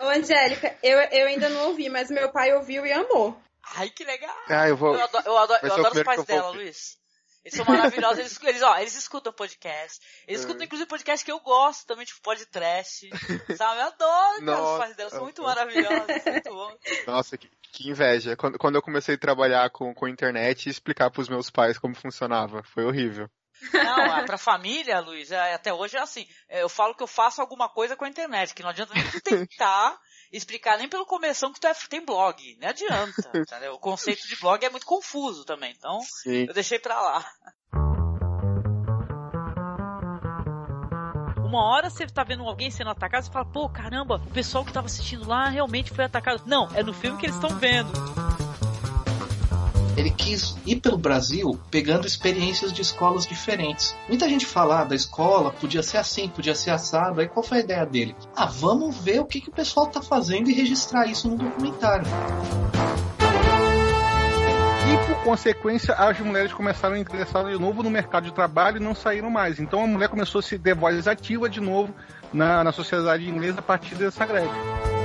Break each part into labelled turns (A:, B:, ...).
A: Ô, Angélica, eu, eu ainda não ouvi, mas meu pai ouviu e amou.
B: Ai, que legal.
C: Ah, eu vou.
B: Eu adoro, eu adoro, eu adoro os pais dela,
C: ouvir.
B: Luiz. Eles são maravilhosos. Eles, eles, ó, eles escutam podcast. Eles
C: É.
B: escutam, inclusive, podcast que eu gosto também, tipo podcast. Sabe? Eu adoro, cara, os
C: Nossa.
B: pais dela. São muito maravilhosos. Muito bom.
C: Nossa, que, que inveja. Quando, quando eu comecei a trabalhar com, com internet e explicar pros meus pais como funcionava, foi horrível.
B: Não, é pra família, Luiz, é, até hoje é assim. É, Eu falo que eu faço alguma coisa com a internet, que não adianta nem tu tentar explicar nem pelo começo que tu é, tem blog. Não adianta. entendeu? O conceito de blog é muito confuso também. Então,
C: Sim.
B: eu deixei pra lá. Uma hora você tá vendo alguém sendo atacado, você fala, pô, caramba, o pessoal que tava assistindo lá realmente foi atacado. Não, é no filme que eles estão vendo.
D: Ele quis ir pelo Brasil pegando experiências de escolas diferentes. Muita gente fala ah, da escola, podia ser assim, podia ser assado. Aí qual foi a ideia dele? Ah, vamos ver o que, que o pessoal tá fazendo e registrar isso no documentário.
E: E por consequência, as mulheres começaram a ingressar de novo no mercado de trabalho e não saíram mais. Então a mulher começou a se ter voz ativa de novo na, na sociedade inglesa a partir dessa greve.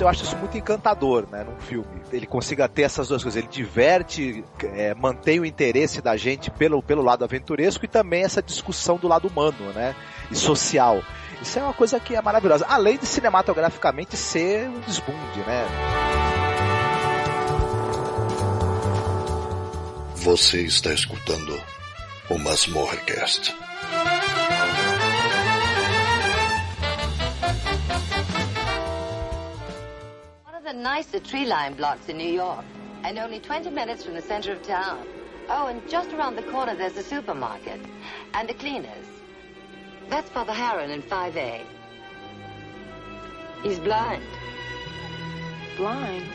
F: Eu acho isso muito encantador, né, num filme. Ele consiga ter essas duas coisas. Ele diverte, é, mantém o interesse da gente pelo, pelo lado aventuresco e também essa discussão do lado humano, né, e social. Isso é uma coisa que é maravilhosa. Além de cinematograficamente ser um desbunde, né?
G: Você está escutando o Masmorrecast.
H: The nicer tree line blocks in New York, and only 20 minutes from the center of town. Oh, and just around the corner there's a supermarket and the cleaners. That's Father Harron in 5A. He's blind.
I: Blind?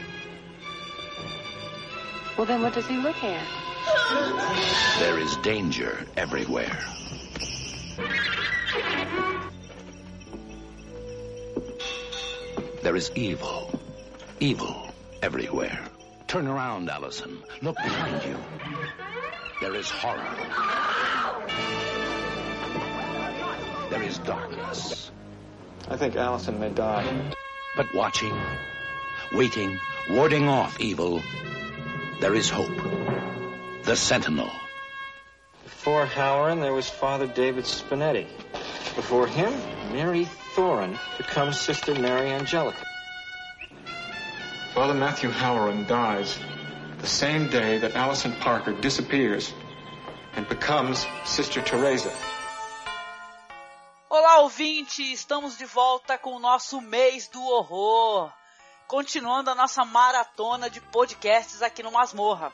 I: Well, then what does he look at?
J: There is danger everywhere. There is evil. Evil everywhere. Turn around, Allison. Look behind you. There is horror. There is darkness.
K: I think Allison may die.
J: But watching, waiting, warding off evil, there is hope. The Sentinel.
K: Before Halloran, there was Father David Spinetti. Before him, Mary Thorin becomes Sister Mary Angelica. Father Matthew Halloran dies the same day that Allison Parker disappears and becomes Sister Teresa.
B: Olá, ouvinte! Estamos de volta com o nosso mês do horror. Continuando a nossa maratona de podcasts aqui no Masmorra.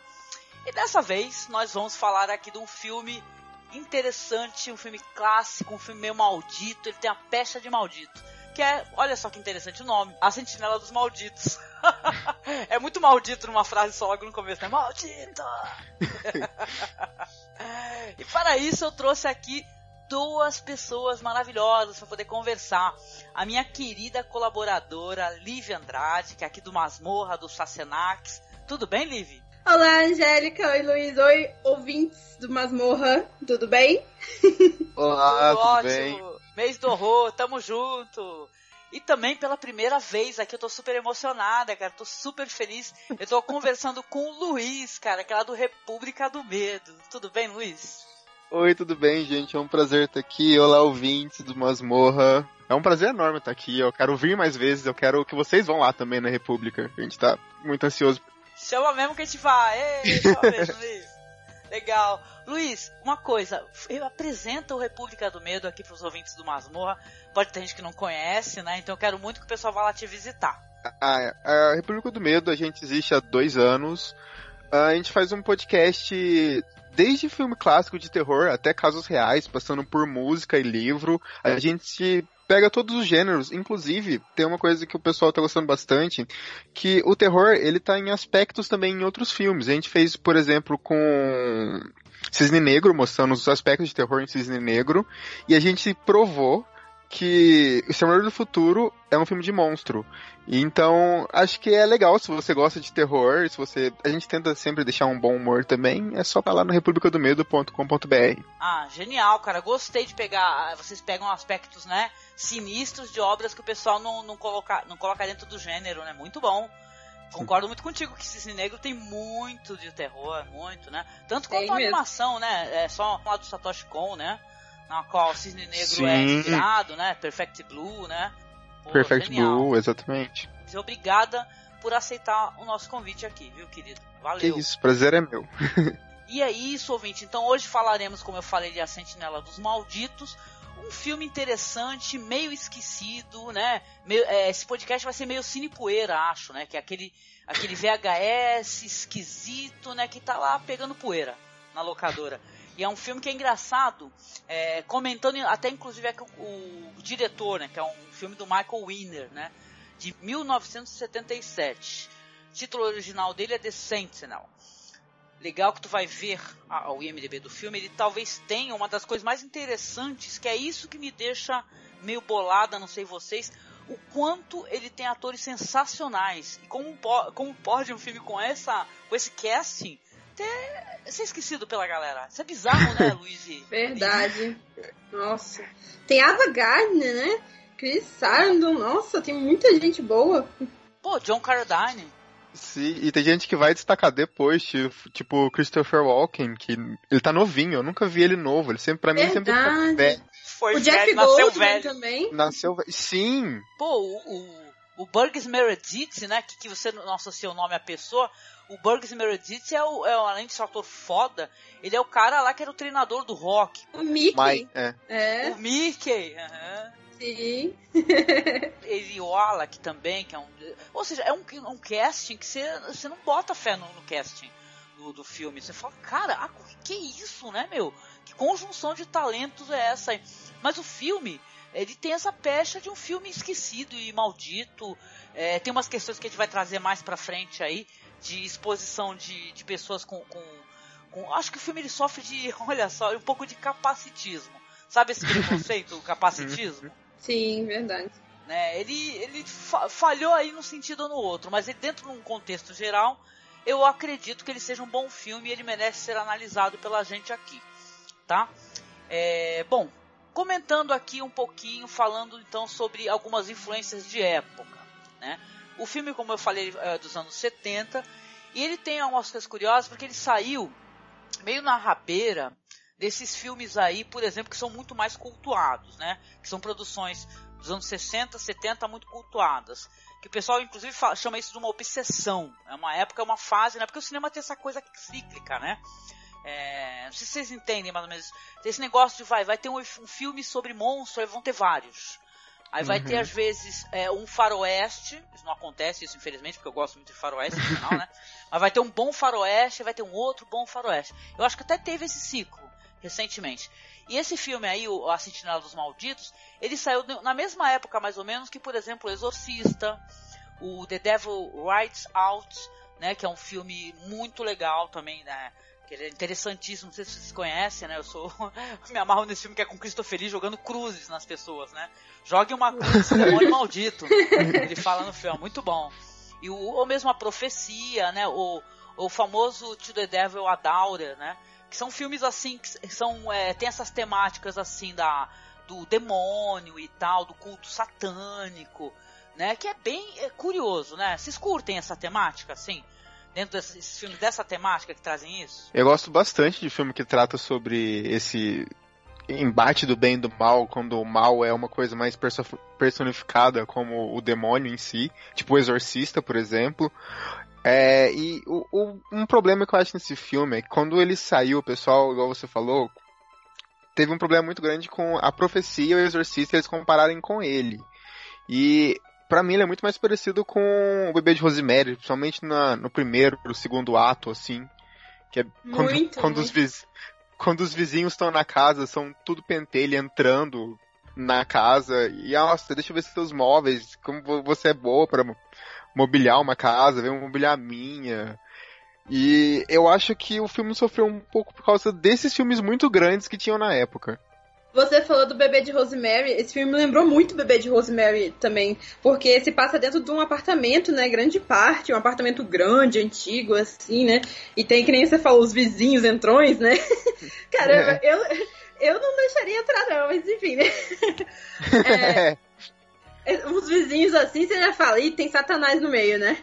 B: E dessa vez nós vamos falar aqui de um filme interessante, um filme clássico, um filme meio maldito. Ele tem a pecha de maldito. Que é, olha só que interessante o nome: A Sentinela dos Malditos. é muito maldito numa frase só logo no começo, né? Maldito! e para isso eu trouxe aqui duas pessoas maravilhosas para poder conversar. A minha querida colaboradora Liv Andrade, que é aqui do Masmorra, do Sacenax. Tudo bem, Liv?
A: Olá, Angélica. Oi, Luiz. Oi, ouvintes do Masmorra. Tudo bem?
C: Olá, tudo
B: ótimo.
C: bem?
B: Mês do horror, tamo junto. E também pela primeira vez aqui eu tô super emocionada, cara. Tô super feliz. Eu tô conversando com o Luiz, cara, que é lá do República do Medo. Tudo bem, Luiz?
C: Oi, tudo bem, gente? É um prazer estar aqui. Olá, ouvintes do Masmorra. É um prazer enorme estar aqui. Eu quero vir mais vezes. Eu quero que vocês vão lá também na República. A gente tá muito ansioso.
B: Chama mesmo que a gente vai. Ei, chama mesmo, Luiz. Legal. Luiz, uma coisa. Eu apresento o República do Medo aqui pros ouvintes do Masmorra. Pode ter gente que não conhece, né? Então eu quero muito que o pessoal vá lá te visitar.
C: Ah, a República do Medo, a gente existe há dois anos. Ah, A gente faz um podcast desde filme clássico de terror até casos reais, passando por música e livro. A gente pega todos os gêneros, inclusive tem uma coisa que o pessoal tá gostando bastante, que o terror ele tá em aspectos também em outros filmes. A gente fez, por exemplo, com Cisne Negro, mostrando os aspectos de terror em Cisne Negro, e a gente provou que O Exterminador do Futuro é um filme de monstro. Então, acho que é legal se você gosta de terror, se você. A gente tenta sempre deixar um bom humor também, é só pra lá no republicadomedo.com.br.
B: Ah, genial, cara. Gostei de pegar. Vocês pegam aspectos, né? Sinistros de obras que o pessoal não, não, coloca, não coloca dentro do gênero, né? Muito bom. Concordo muito contigo que Cisne Negro tem muito de terror, muito, né? Tanto quanto
A: Tem
B: a
A: mesmo.
B: animação, né? É só lá do Satoshi Kon, né? Na qual Cisne Negro
C: Sim.
B: é inspirado, né? Perfect Blue, né? Pô,
C: Perfect
B: genial.
C: Blue, exatamente.
B: Obrigada por aceitar o nosso convite aqui, viu, querido?
C: Que
B: Valeu.
C: isso, prazer é meu.
B: E é isso, ouvinte. Então hoje falaremos, como eu falei, de A Sentinela dos Malditos. Um filme interessante, meio esquecido, né? Meio- é, esse podcast vai ser meio cine poeira, acho, né? Que é aquele, aquele VHS esquisito, né? Que tá lá pegando poeira na locadora. E é um filme que é engraçado, é, comentando até inclusive é o, o diretor, né? Que é um filme do Michael Winner, né? De 1977. O título original dele é The Sentinel legal que tu vai ver o IMDB do filme, ele talvez tenha uma das coisas mais interessantes, que é isso que me deixa meio bolada, não sei vocês, o quanto ele tem atores sensacionais. E como, como pode um filme com essa com esse casting ter ser esquecido pela galera? Isso é bizarro, né, Luiz?
A: Verdade. Nossa. Tem Ava Gardner, né? Chris Sarandon. Nossa, tem muita gente boa.
B: Pô, John Carradine.
C: Sim, e tem gente que vai destacar depois, tipo, tipo Christopher Walken, que ele tá novinho, eu nunca vi ele novo, ele sempre, pra mim, sempre
A: Verdade.
C: velho.
B: Foi
A: o Jeff
B: velho, nasceu
A: Goldman
B: velho.
A: também.
C: Nasceu velho. Sim,
B: Pô, o, o, o Burgess Meredith, né? Que, que você não associa o nome à pessoa. O Burgess Meredith é, o, é o- além de ser um ator foda, ele é o cara lá que era o treinador do rock.
A: O Mickey.
C: mas, é.
A: É,
B: O Mickey. aham.
A: Sim.
B: Ele e o Alec também, que é um. Ou seja, é um, um casting que você, você não bota fé no, no casting do, do filme. Você fala, cara, ah, que isso, né, meu? Que conjunção de talentos é essa aí? Mas o filme, ele tem essa pecha de um filme esquecido e maldito. É, tem umas questões que a gente vai trazer mais pra frente aí, de exposição de, de pessoas com, com, com- Acho que o filme ele sofre de, olha só, um pouco de capacitismo. Sabe esse preconceito, o capacitismo?
A: Sim, verdade.
B: né? Ele, ele fa- falhou aí num sentido ou no outro, mas ele, dentro de um contexto geral, eu acredito que ele seja um bom filme e ele merece ser analisado pela gente aqui, tá? É, bom, comentando aqui um pouquinho, falando então sobre algumas influências de época, né? O filme, como eu falei, é dos anos 70, e ele tem algumas coisas curiosas, porque ele saiu meio na rabeira desses filmes aí, por exemplo, que são muito mais cultuados, né? Que são produções dos anos 60, 70 muito cultuadas. Que o pessoal, inclusive, fala- chama isso de uma obsessão. É uma época, é uma fase, né? Porque o cinema tem essa coisa cíclica, né? É, não sei se vocês entendem mais ou menos. Tem esse negócio de vai, vai ter um, um filme sobre monstro, aí vão ter vários. Aí vai
C: Uhum.
B: ter, às vezes, é, um faroeste. Isso não acontece, isso infelizmente, porque eu gosto muito de faroeste, no final, né? Mas vai ter um bom faroeste, vai ter um outro bom faroeste. Eu acho que até teve esse ciclo, recentemente. E esse filme aí, o A Sentinela dos Malditos, ele saiu na mesma época, mais ou menos, que, por exemplo, o Exorcista, o The Devil Rides Out, né? Que é um filme muito legal também, né? Que é interessantíssimo, não sei se vocês conhecem, né? Eu sou. me amarro nesse filme que é com Christopher Lee jogando cruzes nas pessoas, né? Jogue uma cruz demônio maldito. Ele fala no filme, muito bom. E o, ou mesmo a profecia, né? O, o famoso To the Devil a Daura, né? Que são filmes assim, que são, é, tem essas temáticas assim da, do demônio e tal, do culto satânico, né? Que é bem é, curioso, né? Vocês curtem essa temática, assim? Dentro desses filmes dessa temática que trazem isso?
C: Eu gosto bastante de filme que trata sobre esse embate do bem e do mal, quando o mal é uma coisa mais perso- personificada como o demônio em si, tipo o Exorcista, por exemplo. É, e o, o- um problema que eu acho nesse filme é que quando ele saiu, o pessoal, igual você falou, teve um problema muito grande com a profecia e o Exorcista, eles compararem com ele. E Pra mim ele é muito mais parecido com o Bebê de Rosemary, principalmente na, no primeiro, no segundo ato, assim. Que é quando,
A: Muito,
C: quando, os,
A: muito.
C: viz, quando os vizinhos estão na casa, são tudo pentelho entrando na casa. E, nossa, deixa eu ver seus móveis, como vo- você é boa pra mobiliar uma casa, vem mobiliar a minha. E eu acho que o filme sofreu um pouco por causa desses filmes muito grandes que tinham na época.
A: Você falou do bebê de Rosemary. Esse filme me lembrou muito o bebê de Rosemary também. Porque se passa dentro de um apartamento, né? Grande parte, um apartamento grande, antigo, assim, né? E tem, que nem você falou, os vizinhos entrões, né? Caramba, eu, Eu não deixaria entrar, não, mas enfim, né? É, uns vizinhos assim, você já fala, ih, tem satanás no meio, né?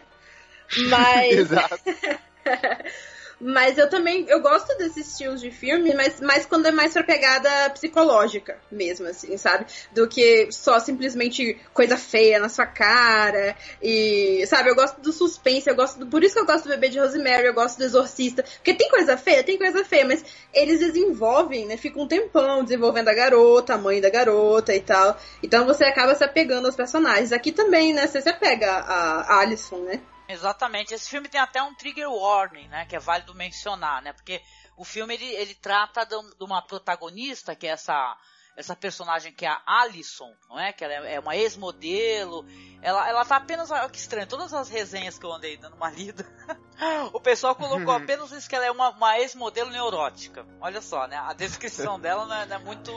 A: Mas.
C: Exato.
A: Mas eu também, eu gosto desses estilos de filme, mas mais quando é mais pra pegada psicológica mesmo, assim, sabe? Do que só simplesmente coisa feia na sua cara e, sabe? Eu gosto do suspense, eu gosto do, por isso que eu gosto do Bebê de Rosemary, eu gosto do Exorcista, porque tem coisa feia, tem coisa feia, mas eles desenvolvem, né? Fica um tempão desenvolvendo a garota, a mãe da garota e tal. Então você acaba se apegando aos personagens. Aqui também, né? Você se apega a Alison, né?
B: Exatamente. Esse filme tem até um trigger warning, né? Que é válido mencionar, né? Porque o filme ele, ele trata de, uma protagonista que é essa essa personagem que é a Alison, não é? Que ela é uma ex-modelo. Ela, ela tá apenas. Olha que estranho, todas as resenhas que eu andei dando uma lida, o pessoal colocou apenas isso que ela é uma, uma ex-modelo neurótica. Olha só, né? A descrição dela não é, não é muito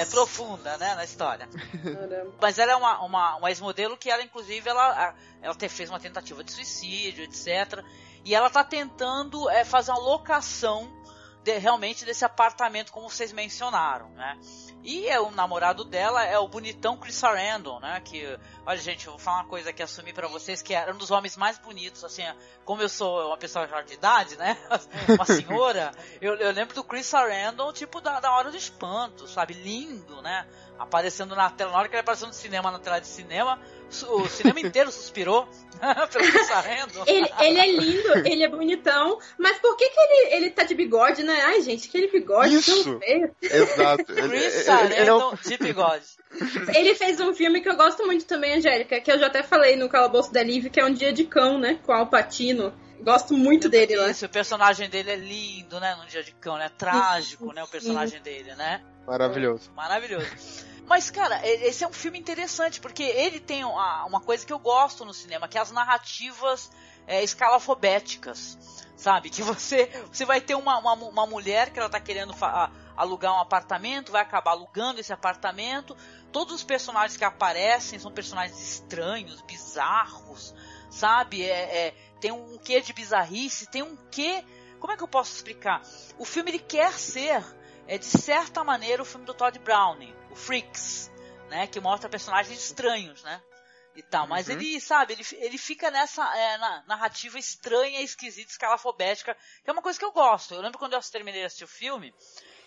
B: é, profunda, né? Na história. Mas ela é uma, uma, uma ex-modelo que ela, inclusive, ela, ela fez uma tentativa de suicídio, etc. E ela tá tentando é, fazer uma locação de, realmente desse apartamento, como vocês mencionaram, né? E é, o namorado dela é o bonitão Chris Sarandon, né? Que, olha gente, eu vou falar uma coisa que assumi para vocês que era um dos homens mais bonitos, assim, como eu sou uma pessoa já de idade, né? Uma senhora, eu, eu lembro do Chris Sarandon, tipo, da, da hora do espanto, sabe? Lindo, né? Aparecendo na tela, na hora que ele apareceu no cinema, na tela de cinema, o cinema inteiro suspirou pelo.
A: Ele, ele, é lindo, ele é bonitão, mas por que que ele, ele tá de bigode, né? Ai, gente, aquele bigode
C: Isso. Exato.
B: Chris Sarandon de bigode.
A: Ele fez um filme que eu gosto muito também, Angélica, que eu já até falei no Calabouço da Live, que é Um Dia de Cão, né? Com Al Pacino. Gosto muito dele lá.
B: Isso, o personagem dele é lindo, né? No Dia de Cão, né? Trágico, né? O personagem dele, né?
C: Maravilhoso.
B: Maravilhoso. Mas, cara, esse é um filme interessante, porque ele tem uma, uma coisa que eu gosto no cinema, que é as narrativas é, escalafobéticas, sabe? Que você, você vai ter uma, uma, uma mulher que ela tá querendo alugar um apartamento, vai acabar alugando esse apartamento. Todos os personagens que aparecem são personagens estranhos, bizarros, sabe? É, é, tem um quê de bizarrice, tem um quê. Como é que eu posso explicar? O filme ele quer ser, é, de certa maneira, o filme do Todd Browning o Freaks, né? Que mostra personagens estranhos, né? E tal. Mas
C: Uhum.
B: ele, sabe, ele, ele fica nessa é, na- narrativa estranha, esquisita, escalafobética, que é uma coisa que eu gosto. Eu lembro quando eu terminei de assistir o filme,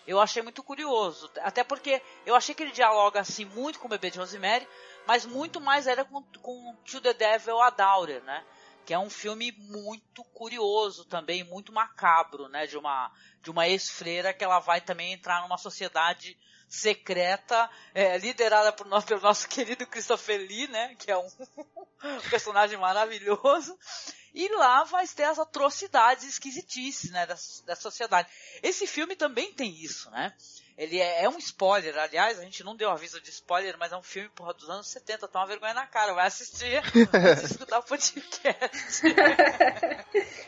B: eu achei muito curioso. Até porque eu achei que ele dialoga assim muito com o bebê de Rosemary, mas muito mais era com, com To the Devil a Daughter, né? Que é um filme muito curioso também, muito macabro, né? De uma, de uma ex-freira que ela vai também entrar numa sociedade secreta, é, liderada por nosso, pelo nosso querido Christopher Lee, né? Que é um personagem maravilhoso. E lá vai ter as atrocidades esquisitices, né? Da, da sociedade. Esse filme também tem isso, né? Ele é, é um spoiler, aliás, a gente não deu aviso de spoiler, mas é um filme, porra, dos anos 70, tá uma vergonha na cara, vai assistir, vai escutar o podcast.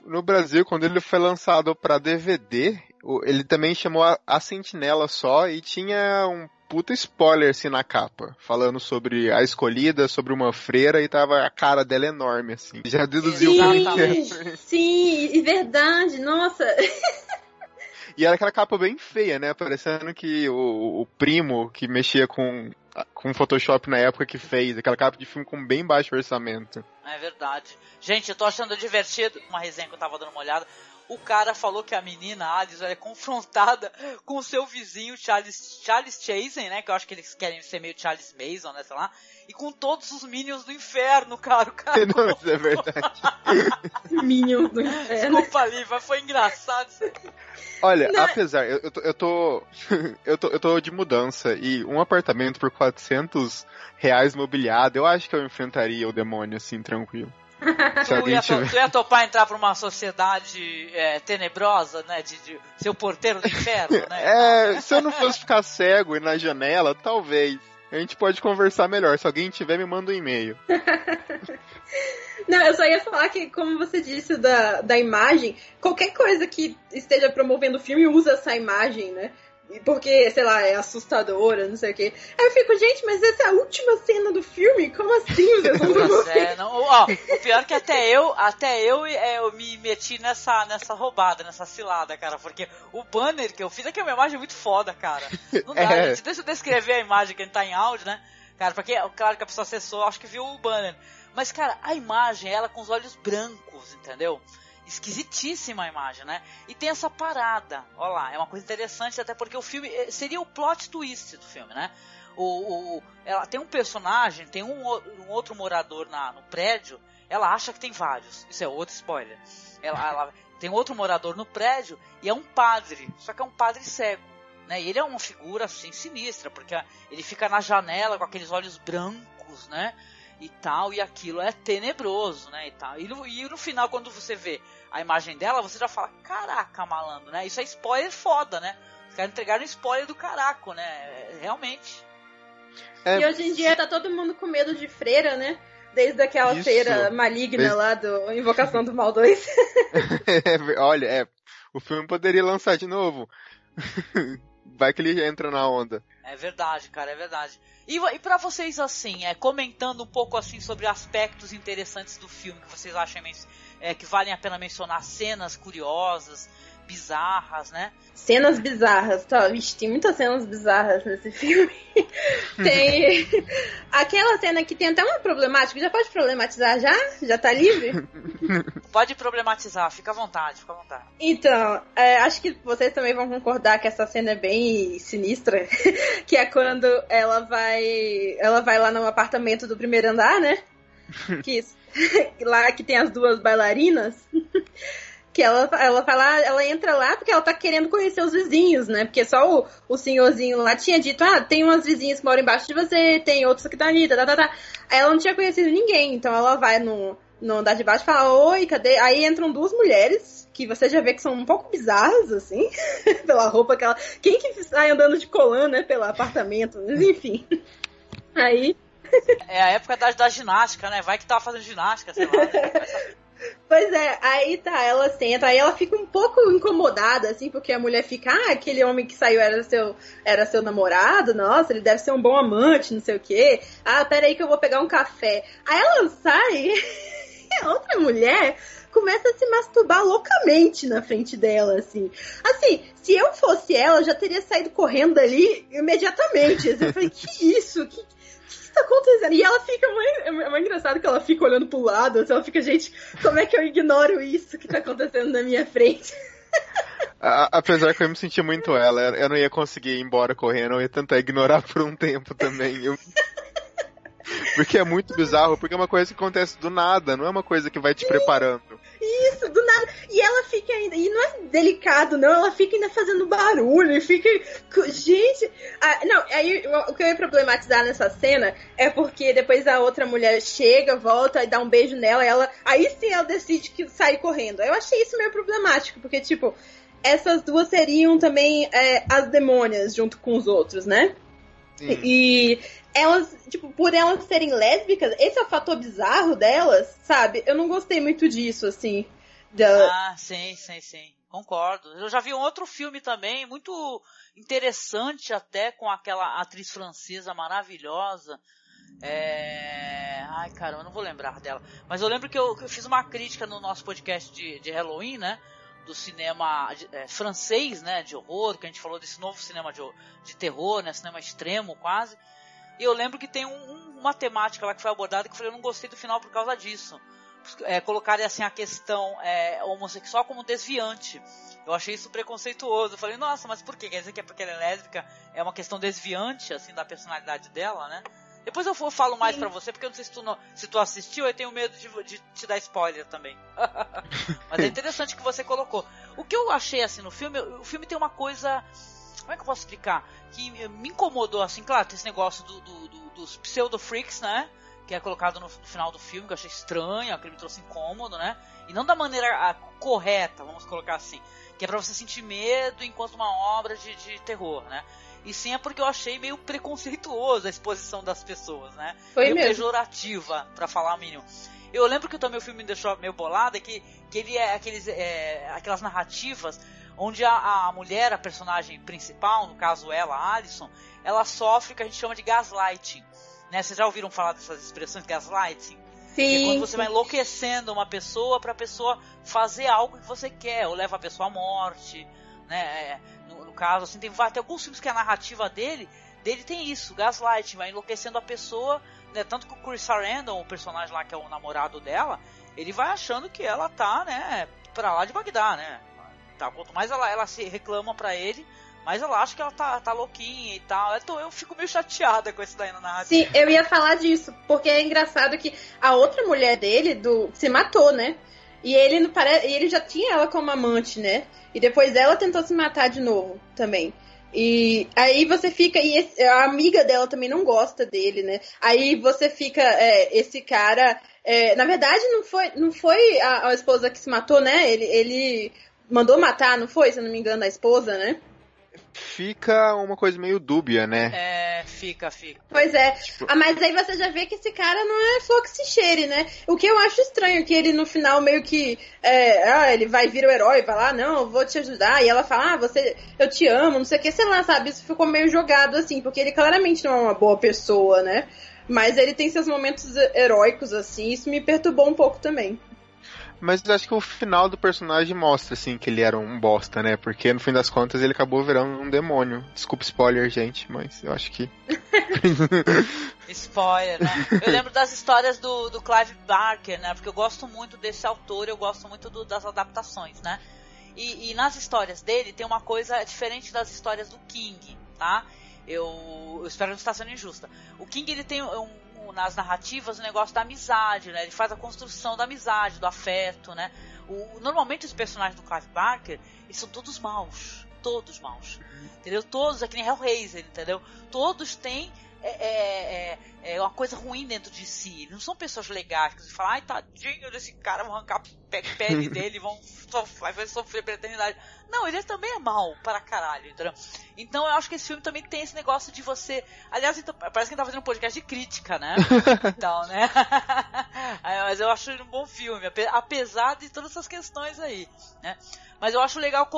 C: No Brasil, quando ele foi lançado pra DVD, ele também chamou a, a Sentinela só e tinha um puta spoiler assim na capa, falando sobre a escolhida, sobre uma freira e tava a cara dela enorme assim. Já deduziu o que que é.
A: Sim, sim, é verdade, nossa.
C: E era aquela capa bem feia, né? Parecendo que o, o primo que mexia com com Photoshop na época que fez, aquela capa de filme com bem baixo orçamento.
B: É verdade. Gente, eu tô achando divertido. Uma resenha que eu tava dando uma olhada. O cara falou que a menina, Alice, é confrontada com o seu vizinho Charles, Charles Chazen, né? Que eu acho que eles querem ser meio Charles Mason, né? Sei lá. E com todos os Minions do inferno, cara. O cara
C: Não, isso é verdade.
A: Minions do inferno.
B: Desculpa ali, mas foi engraçado isso aqui.
C: Olha,
A: Não.
C: apesar, eu, eu tô, eu tô, eu tô, eu tô de mudança e um apartamento por 400 reais mobiliado, eu acho que eu enfrentaria o demônio assim, tranquilo. Se
B: Tu ia,
C: tiver.
B: tu ia topar entrar pra uma sociedade é, tenebrosa, né? De, de ser o porteiro do inferno, né?
C: É, se eu não fosse ficar cego e na janela, talvez. A gente pode conversar melhor. Se alguém tiver, me manda um e-mail.
A: Não, eu só ia falar que, como você disse da, da imagem, qualquer coisa que esteja promovendo o filme usa essa imagem, né? Porque, sei lá, é assustadora, não sei o quê. Aí eu fico, gente, mas essa é a última cena do filme? Como assim vocês vão
B: Pois é, não, ó, o pior é que até eu, até eu, é, eu me meti nessa, nessa roubada, nessa cilada, cara, porque o banner que eu fiz aqui é uma imagem muito foda, cara. Não dá,
C: É.
B: gente, deixa eu descrever a imagem que a gente tá em áudio, né? Cara, porque, claro que a pessoa acessou, acho que viu o banner. Mas, cara, a imagem, ela com os olhos brancos, entendeu? Esquisitíssima a imagem, né? E tem essa parada, ó lá, é uma coisa interessante, até porque o filme eh, seria o plot twist do filme, né? O, o- ela tem um personagem, tem um, um outro morador na, no prédio, ela acha que tem vários. Isso é outro spoiler. Ela, ela- tem outro morador no prédio e é um padre, só que é um padre cego. Né? E ele é uma figura assim sinistra, porque ele fica na janela com aqueles olhos brancos, né? E tal, e aquilo é tenebroso, né? E tal. E no, e no final, quando você vê a imagem dela, você já fala, caraca, malandro, né? Isso é spoiler foda, né? Os caras entregaram spoiler do caraco, né? É, Realmente.
C: É,
A: E hoje em dia tá todo mundo com medo de freira, né? Desde aquela
C: Isso.
A: feira maligna
C: Desde-
A: lá do Invocação do Mal 2.
C: É, olha, é, o filme poderia lançar de novo. Vai que ele entra na onda.
B: É verdade, cara, é verdade. E, e para vocês, assim, é, comentando um pouco assim sobre aspectos interessantes do filme que vocês acham é, que valem a pena mencionar, cenas curiosas, bizarras, né?
A: Cenas bizarras, tá? Vixe, tem muitas cenas bizarras nesse filme. tem aquela cena que tem até uma problemática. Já pode problematizar já? Já tá livre?
B: Pode problematizar, fica à vontade, fica à vontade.
A: Então, é, acho que vocês também vão concordar que essa cena é bem sinistra, que é quando ela vai, ela vai lá no apartamento do primeiro andar, né? Que lá que tem as duas bailarinas. Que ela, ela lá, ela entra lá porque ela tá querendo conhecer os vizinhos, né? Porque só o, o senhorzinho lá tinha dito, ah, tem umas vizinhas que moram embaixo de você, tem outros que tá ali, tá, tá, tá, tá. Aí ela não tinha conhecido ninguém, então ela vai no, no andar de baixo e fala, oi, cadê? Aí entram duas mulheres, que você já vê que são um pouco bizarras, assim, pela roupa que ela... Quem que sai andando de colã, né, pelo apartamento? Mas enfim. Aí...
B: É a época da, da ginástica, né? Vai que tava fazendo ginástica, sei lá. né?
A: Pois é, aí tá, ela senta, aí ela fica um pouco incomodada, assim, porque a mulher fica, ah, aquele homem que saiu era seu, era seu namorado, nossa, ele deve ser um bom amante, não sei o quê. Ah, peraí que eu vou pegar um café. Aí ela sai, e a outra mulher começa a se masturbar loucamente na frente dela, assim. Assim, se eu fosse ela, eu já teria saído correndo dali imediatamente. Assim, eu falei, que isso? Que, que tá acontecendo? E ela fica muito, é muito engraçado que ela fica olhando pro lado, assim, ela fica, gente, como é que eu ignoro isso que tá acontecendo na minha frente?
C: A- apesar que eu me senti muito ela, eu não ia conseguir ir embora correndo, eu ia tentar ignorar por um tempo também. Eu- Porque é muito bizarro, porque é uma coisa que acontece do nada, não é uma coisa que vai te preparando.
A: Isso, do nada. E ela fica ainda. E não é delicado, não. Ela fica ainda fazendo barulho. E fica. Gente. Ah, não, aí o- que eu ia problematizar nessa cena é porque depois a outra mulher chega, volta e dá um beijo nela. Ela, aí sim ela decide que sair correndo. Eu achei isso meio problemático, porque, tipo, essas duas seriam também é, as demônias junto com os outros, né?
C: Sim.
A: E elas, tipo, por elas serem lésbicas, esse é o fator bizarro delas, sabe? Eu não gostei muito disso, assim. Da...
B: Ah, sim, sim, sim. Concordo. Eu já vi um outro filme também, muito interessante até, com aquela atriz francesa maravilhosa. É... Ai, caramba, eu não vou lembrar dela. Mas eu lembro que eu, que eu fiz uma crítica no nosso podcast de, de Halloween, né? Do cinema é, francês, né? De horror, que a gente falou desse novo cinema de, de terror, né? Cinema extremo quase. E eu lembro que tem um- uma temática lá que foi abordada que eu falei, eu não gostei do final por causa disso. É, colocarem assim a questão é, homossexual como desviante. Eu achei isso preconceituoso. Eu falei, nossa, mas por quê? Quer dizer que é porque ela é lésbica é uma questão desviante, assim, da personalidade dela, né? Depois eu, falo mais pra você, porque eu não sei se tu, não- se tu assistiu, eu tenho medo de, de te dar spoiler também. Mas é interessante que você colocou. O que eu achei, assim, no filme, o filme tem uma coisa... Como é que eu posso explicar? Que me incomodou, assim, claro, tem esse negócio do- do- do- dos pseudo-freaks, né? Que é colocado no, no final do filme, que eu achei estranho, que me trouxe incômodo, né? E não da maneira ah, correta, vamos colocar assim. Que é pra você sentir medo enquanto uma obra de, de terror, né? E sim é porque eu achei meio preconceituoso a exposição das pessoas, né?
A: Foi
B: meio
A: mesmo.
B: pejorativa, pra falar o mínimo. Eu lembro que também o filme me deixou meio bolado, é que, que ele é aqueles, é, aquelas narrativas onde a, a mulher, a personagem principal, no caso ela, a Alison, ela sofre o que a gente chama de gaslighting. Né? Vocês já ouviram falar dessas expressões gaslighting?
A: Sim.
B: É quando você vai enlouquecendo uma pessoa para a pessoa fazer algo que você quer, ou leva a pessoa à morte, né? É, no, no caso, assim, tem, tem alguns filmes que a narrativa dele, dele tem isso, gaslight, vai enlouquecendo a pessoa, né? Tanto que o Chris Sarandon, o personagem lá que é o namorado dela, ele vai achando que ela tá, né, pra lá de Bagdá, né? Tá, quanto mais ela, ela se reclama pra ele, mas ela acha que ela tá, tá louquinha e tal. Então eu fico meio chateada com isso daí na narrativa.
A: Sim, eu ia falar disso, porque é engraçado que a outra mulher dele do se matou, né? E ele pare... ele já tinha ela como amante, né? E depois ela tentou se matar de novo também. E aí você fica. E esse, a amiga dela também não gosta dele, né? Aí você fica. É, esse cara. É, na verdade, não foi, não foi a, a, esposa que se matou, né? Ele, ele mandou matar, não foi? Se eu não me engano, a esposa, né?
C: Fica uma coisa meio dúbia, né?
B: É, fica, fica.
A: Pois é. Tipo... Ah, mas aí você já vê que esse cara não é flor que se cheire, né? O que eu acho estranho, que ele no final meio que. É, ah, ele vai vir o herói, vai lá, não, eu vou te ajudar. E ela fala, ah, você, eu te amo, não sei o que, sei lá, sabe? Isso ficou meio jogado assim, porque ele claramente não é uma boa pessoa, né? Mas ele tem seus momentos heróicos, assim, isso me perturbou um pouco também.
C: Mas acho que o final do personagem mostra, assim, que ele era um bosta, né? Porque no fim das contas ele acabou virando um demônio. Desculpa spoiler, gente, mas eu acho que.
B: spoiler, né? Eu lembro das histórias do, do Clive Barker, né? Porque eu gosto muito desse autor, eu gosto muito do, das adaptações, né? E, e, nas histórias dele tem uma coisa diferente das histórias do King, tá? Eu, eu espero não estar sendo injusta. O King ele tem um, nas narrativas o negócio da amizade, né? Ele faz a construção da amizade, do afeto, né? O, normalmente os personagens do Clive Barker, eles são todos maus. Todos maus. Entendeu? Todos, é que nem Hellraiser, entendeu? Todos têm é, é, é, é, uma coisa ruim dentro de si. Eles não são pessoas legais que você fala, ai tadinho desse cara, vão arrancar a pele dele, vão vai sofrer pela eternidade. Não, ele também é mal para caralho, entendeu? Então eu acho que esse filme também tem esse negócio de você. Aliás, então, parece que ele tá fazendo um podcast de crítica, né? então, né? Mas eu acho ele um bom filme, apesar de todas essas questões aí, né? Mas eu acho legal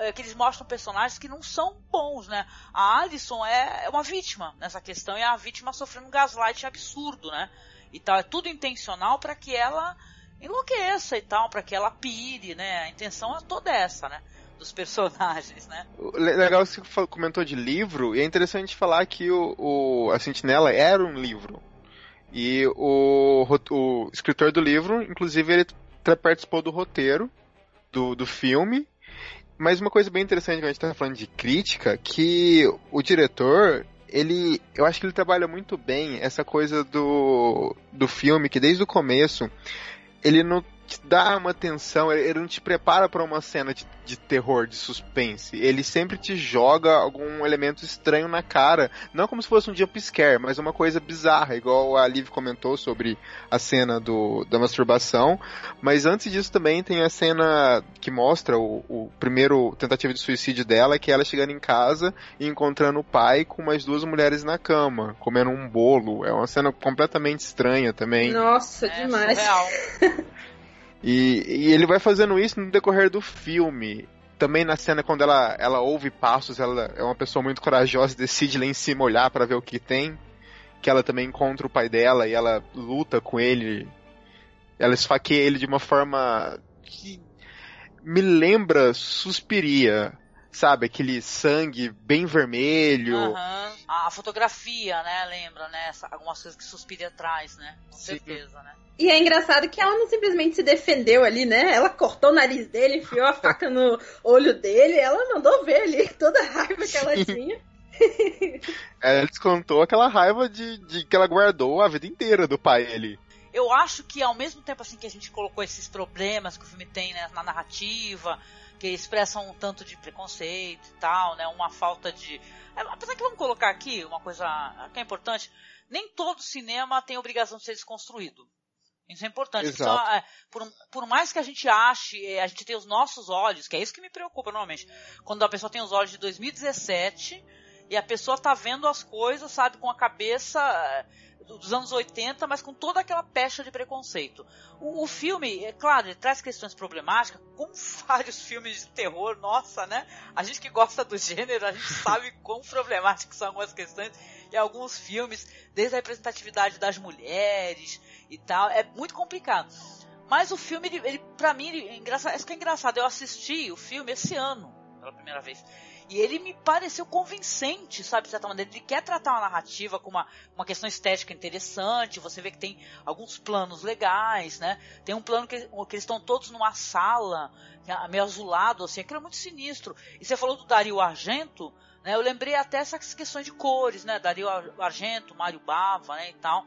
B: é, que eles mostram personagens que não são bons, né? A Alison é, é uma vítima nessa questão e a vítima sofrendo um gaslight absurdo, né? E tal, é tudo intencional para que ela enlouqueça e tal, para que ela pire, né? A intenção é toda essa, né? Dos personagens, né?
C: Legal que você comentou de livro, e é interessante falar que o, o a Sentinela era um livro. E o, o escritor do livro, inclusive, ele participou do roteiro do, do filme. Mas uma coisa bem interessante que a gente está falando de crítica, que o diretor, ele, eu acho que ele trabalha muito bem essa coisa do, do filme, que desde o começo ele não te dá uma tensão, ele não te prepara para uma cena de, de, terror, de suspense. Ele sempre te joga algum elemento estranho na cara. Não como se fosse um jump scare, mas uma coisa bizarra, igual a Liv comentou sobre a cena do, da masturbação. Mas antes disso também tem a cena que mostra o, o primeiro tentativa de suicídio dela, que é ela chegando em casa e encontrando o pai com mais duas mulheres na cama, comendo um bolo. É uma cena completamente estranha também.
A: Nossa, é, demais.
C: E, e, ele vai fazendo isso no decorrer do filme. Também na cena quando ela, ela ouve passos, ela é uma pessoa muito corajosa, decide lá em cima olhar para ver o que tem. Que ela também encontra o pai dela e ela luta com ele. Ela esfaqueia ele de uma forma que me lembra Suspiria sabe, aquele sangue bem vermelho.
B: Uhum. A fotografia, né, lembra, né, algumas coisas que Suspiria traz, né, com Sim. certeza, né.
A: E é engraçado que ela não simplesmente se defendeu ali, né? Ela cortou o nariz dele, enfiou a faca no olho dele, ela mandou ver ali toda a raiva que ela tinha.
C: ela descontou aquela raiva de, de que ela guardou a vida inteira do pai ali.
B: Eu acho que ao mesmo tempo assim que a gente colocou esses problemas que o filme tem né, na narrativa, que expressam um tanto de preconceito e tal, né? Uma falta de. É, apesar que vamos colocar aqui uma coisa que é importante, nem todo cinema tem obrigação de ser desconstruído. Isso é importante. Então, é, por, por, mais que a gente ache, é, a gente tem os nossos olhos, que é isso que me preocupa normalmente. Quando a pessoa tem os olhos de 2017 e a pessoa tá vendo as coisas, sabe, com a cabeça dos anos 80, mas com toda aquela pecha de preconceito. O, o, filme, é claro, ele traz questões problemáticas, como vários filmes de terror, nossa, né? A gente que gosta do gênero, a gente sabe quão problemáticas são algumas questões e alguns filmes, desde a representatividade das mulheres e tal, é muito complicado. Mas o filme, ele, ele pra mim, ele, é engraçado, isso que é engraçado, eu assisti o filme esse ano, pela primeira vez. E ele me pareceu convincente, sabe, de certa maneira. Ele quer tratar uma narrativa com uma, uma questão estética interessante. Você vê que tem alguns planos legais, né? Tem um plano que, que eles estão todos numa sala, é meio azulado, assim. Aquilo é muito sinistro. E você falou do Dario Argento, né? Eu lembrei até essas questões de cores, né? Dario Argento, Mário Bava, né, e tal.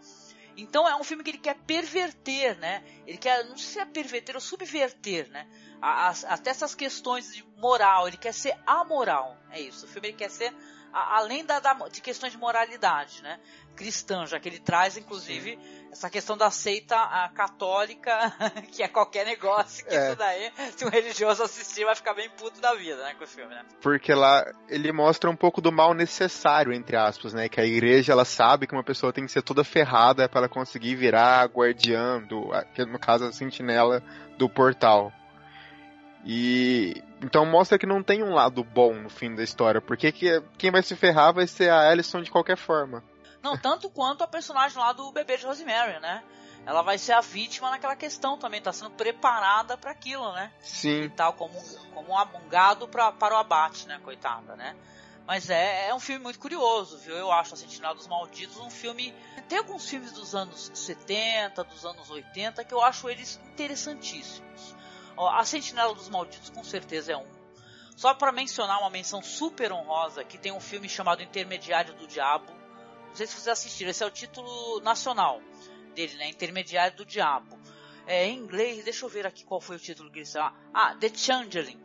B: Então é um filme que ele quer perverter, né? Ele quer, não sei se é perverter ou subverter, né? As, até essas questões de moral, ele quer ser amoral, é isso. O filme ele quer ser a, além da, da, de questões de moralidade, né? Cristã, já que ele traz, inclusive, Sim. Essa questão da seita católica, que é qualquer negócio, que é. isso daí, se um religioso assistir, vai ficar bem puto da vida, né, com o filme, né?
C: Porque lá ele mostra um pouco do mal necessário, entre aspas, né? Que a igreja, ela sabe que uma pessoa tem que ser toda ferrada para ela conseguir virar guardiã do, no caso, a sentinela do portal. E então mostra que não tem um lado bom no fim da história, porque que, quem vai se ferrar vai ser a Alison de qualquer forma.
B: Não, tanto quanto a personagem lá do bebê de Rosemary, né? Ela vai ser a vítima naquela questão também, tá sendo preparada para aquilo, né?
C: Sim.
B: E tal, como, como um gado pra, para o abate, né, coitada, né? Mas é, é um filme muito curioso, viu? Eu acho A Sentinela dos Malditos um filme. Tem alguns filmes dos anos 70, dos anos 80, que eu acho eles interessantíssimos. Ó, a Sentinela dos Malditos com certeza é um. Só para mencionar uma menção super honrosa, que tem um filme chamado Intermediário do Diabo. Sei se vocês assistiram, esse é o título nacional dele, né? Intermediário do Diabo. É, em inglês, deixa eu ver aqui qual foi o título que ele disse. Ah, The Changeling,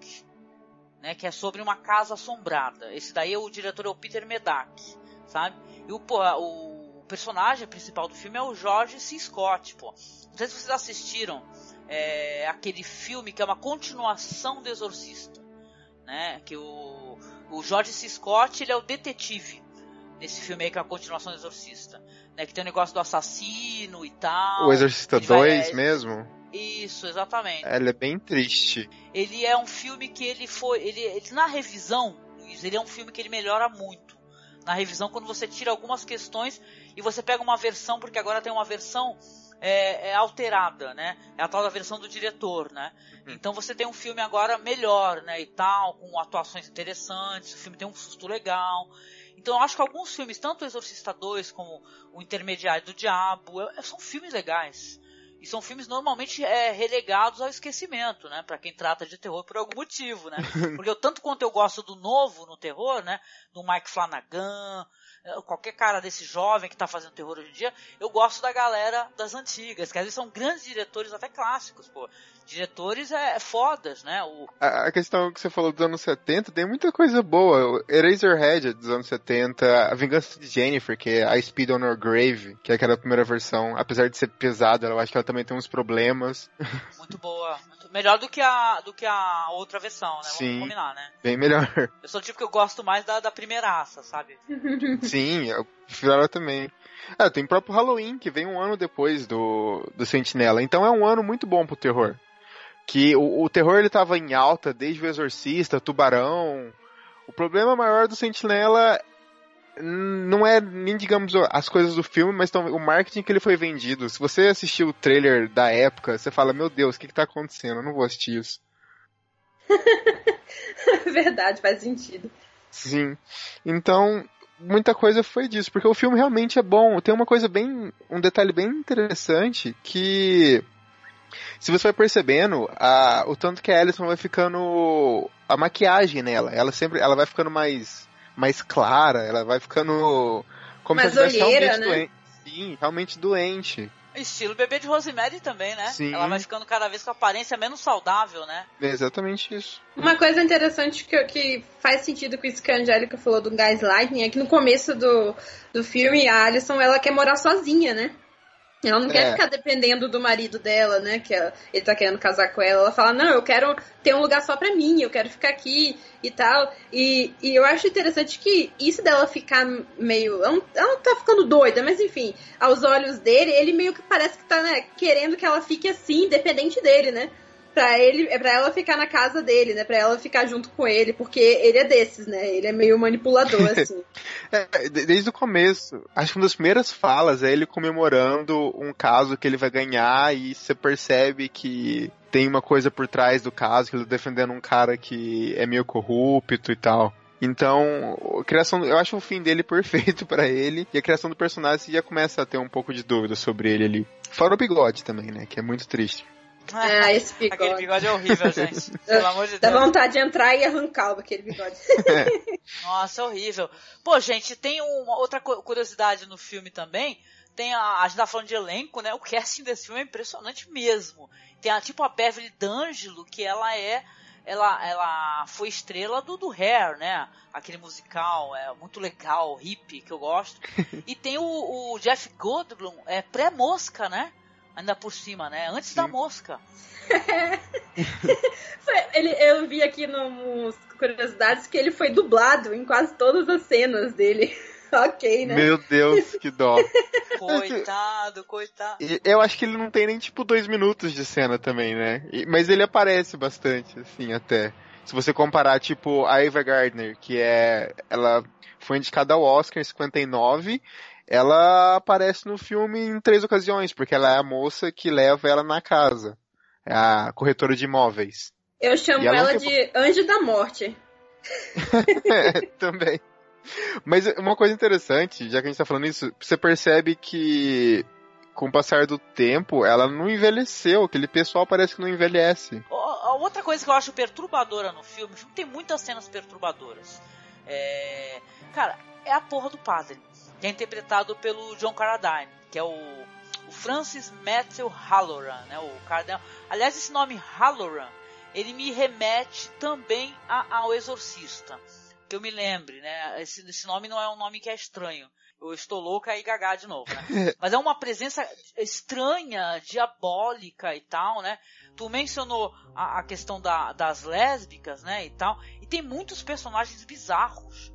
B: né? Que é sobre uma casa assombrada. Esse daí, o diretor é o Peter Medak, sabe? E o, o personagem principal do filme é o George C. Scott, pô. Não sei se vocês assistiram é, aquele filme que é uma continuação do Exorcista, né? Que o, o George C. Scott ele é o detetive nesse filme aí que é a continuação do Exorcista, né? Que tem o negócio do assassino e tal.
C: O Exorcista 2 é, mesmo?
B: Isso, exatamente.
C: Ele é bem triste.
B: Ele é um filme que ele foi, ele, ele na revisão, Luiz, ele é um filme que ele melhora muito. Na revisão, quando você tira algumas questões e você pega uma versão, porque agora tem uma versão é, é, alterada, né? É a tal da versão do diretor, né? Uhum. Então você tem um filme agora melhor, né? E tal, com atuações interessantes, o filme tem um susto legal. Então eu acho que alguns filmes, tanto o Exorcista 2 como o Intermediário do Diabo, são filmes legais. E são filmes normalmente é, relegados ao esquecimento, né? Para quem trata de terror por algum motivo, né? Porque eu, tanto quanto eu gosto do novo no terror, né? Do Mike Flanagan, qualquer cara desse jovem que está fazendo terror hoje em dia, eu gosto da galera das antigas, que às vezes são grandes diretores, até clássicos, pô. Diretores é, fodas, né? O...
C: A, a, questão que você falou dos anos 70, tem muita coisa boa. Eraserhead dos anos 70, A Vingança de Jennifer, que é a Speed on Her Grave, que é aquela primeira versão, apesar de ser pesada, eu acho que ela também tem uns problemas.
B: Muito boa, melhor do que a, do que a outra versão, né?
C: Sim,
B: Vamos combinar, né?
C: Bem melhor.
B: Eu sou o tipo que eu gosto mais da, da primeiraça, sabe?
C: Sim, eu prefiro ela também. É, tem o próprio Halloween, que vem um ano depois do, do Sentinela. Então é um ano muito bom pro terror. Que o, o terror ele tava em alta desde o Exorcista, Tubarão. O problema maior do Sentinela não é nem, digamos, as coisas do filme, mas o marketing que ele foi vendido. Se você assistiu o trailer da época, você fala, meu Deus, o que, que tá acontecendo? Eu não vou assistir isso.
A: Verdade, faz sentido.
C: Sim. Então, muita coisa foi disso, porque o filme realmente é bom. Tem uma coisa bem. um detalhe bem interessante que. Se você vai percebendo, a, o tanto que a Alison vai ficando. a maquiagem nela, ela sempre. ela vai ficando mais mais clara, ela vai ficando como
A: mais se ela realmente né?
C: doente. Sim, realmente doente.
B: Estilo bebê de Rosemary também, né?
C: Sim.
B: Ela vai ficando cada vez com a aparência menos saudável, né?
C: É exatamente isso.
A: Uma coisa interessante que, que faz sentido com isso que a Angélica falou do Gaslighting é que no começo do, do filme a Alison ela quer morar sozinha, né? Ela não quer
C: É.
A: ficar dependendo do marido dela, né? Que ela- ele tá querendo casar com ela. Ela fala, não, eu quero ter um lugar só pra mim, eu quero ficar aqui e tal. E, e eu acho interessante que isso dela ficar meio. Ela não, ela não tá ficando doida, mas enfim, aos olhos dele, ele meio que parece que tá né, querendo que ela fique assim, independente dele, né? Pra, ele, é pra ela ficar na casa dele, né? Pra ela ficar junto com ele, porque ele é desses, né? Ele é meio manipulador, assim.
C: É, de- desde o começo, acho que uma das primeiras falas é ele comemorando um caso que ele vai ganhar e você percebe que tem uma coisa por trás do caso, que ele tá defendendo um cara que é meio corrupto e tal. Então, a criação, eu acho o fim dele perfeito pra ele e a criação do personagem já começa a ter um pouco de dúvida sobre ele ali. Fora o bigode também, né, que é muito triste.
A: Ah, esse bigode.
B: Aquele bigode é horrível, gente. Pelo amor de
A: Dá
B: Deus.
A: vontade de entrar e arrancar aquele bigode.
B: Nossa, é horrível. Pô, gente, tem uma outra cu- curiosidade no filme também. Tem a, a gente tá falando de elenco, né? O casting desse filme é impressionante mesmo. Tem a, tipo a Beverly D'Angelo, que ela é. Ela, ela foi estrela do, do Hair, né? Aquele musical, é muito legal, hippie, que eu gosto. E tem o, o Jeff Goldblum, é pré-mosca, né? Ainda por cima, né? Antes da mosca.
A: Foi- ele, eu vi aqui nos curiosidades que ele foi dublado em quase todas as cenas dele. ok, né?
C: Meu Deus, que dó.
B: Coitado, coitado.
C: E Eu acho que ele não tem nem tipo dois minutos de cena também, né? E- Mas ele aparece bastante, assim, até. Se você comparar, tipo, a Ava Gardner, que é. Ela foi indicada ao Oscar em 59. Ela aparece no filme em três ocasiões, porque ela é a moça que leva ela na casa. É a corretora de imóveis.
A: Eu chamo
C: E ela
A: ela
C: tem-
A: de Anjo da Morte.
C: É, também. Mas uma coisa interessante, já que a gente tá falando isso, você percebe que com o passar do tempo, ela não envelheceu, aquele pessoal parece que não envelhece.
B: A outra coisa que eu acho perturbadora no filme, o filme tem muitas cenas perturbadoras. É... Cara, é a porra do padre, que é interpretado pelo John Carradine, que é o, o Francis Matthew Halloran, né? O cardeal. Aliás, esse nome Halloran, ele me remete também a- ao Exorcista. Que eu me lembre, né? Esse, esse nome não é um nome que é estranho. Eu estou louca e gaga de novo, né? Mas é uma presença estranha, diabólica e tal, né? Tu mencionou a, a questão da- das lésbicas, né, e tal. E tem muitos personagens bizarros,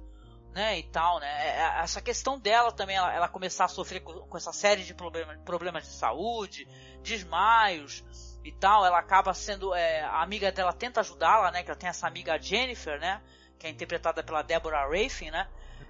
B: né, e tal, né? É- é- Essa questão dela também, ela, ela começar a sofrer com, com essa série de problema, problemas de saúde, desmaios e tal. Ela acaba sendo, é, a amiga dela tenta ajudá-la, né, que ela tem essa amiga Jennifer, né, que é interpretada pela Deborah Rafin, né?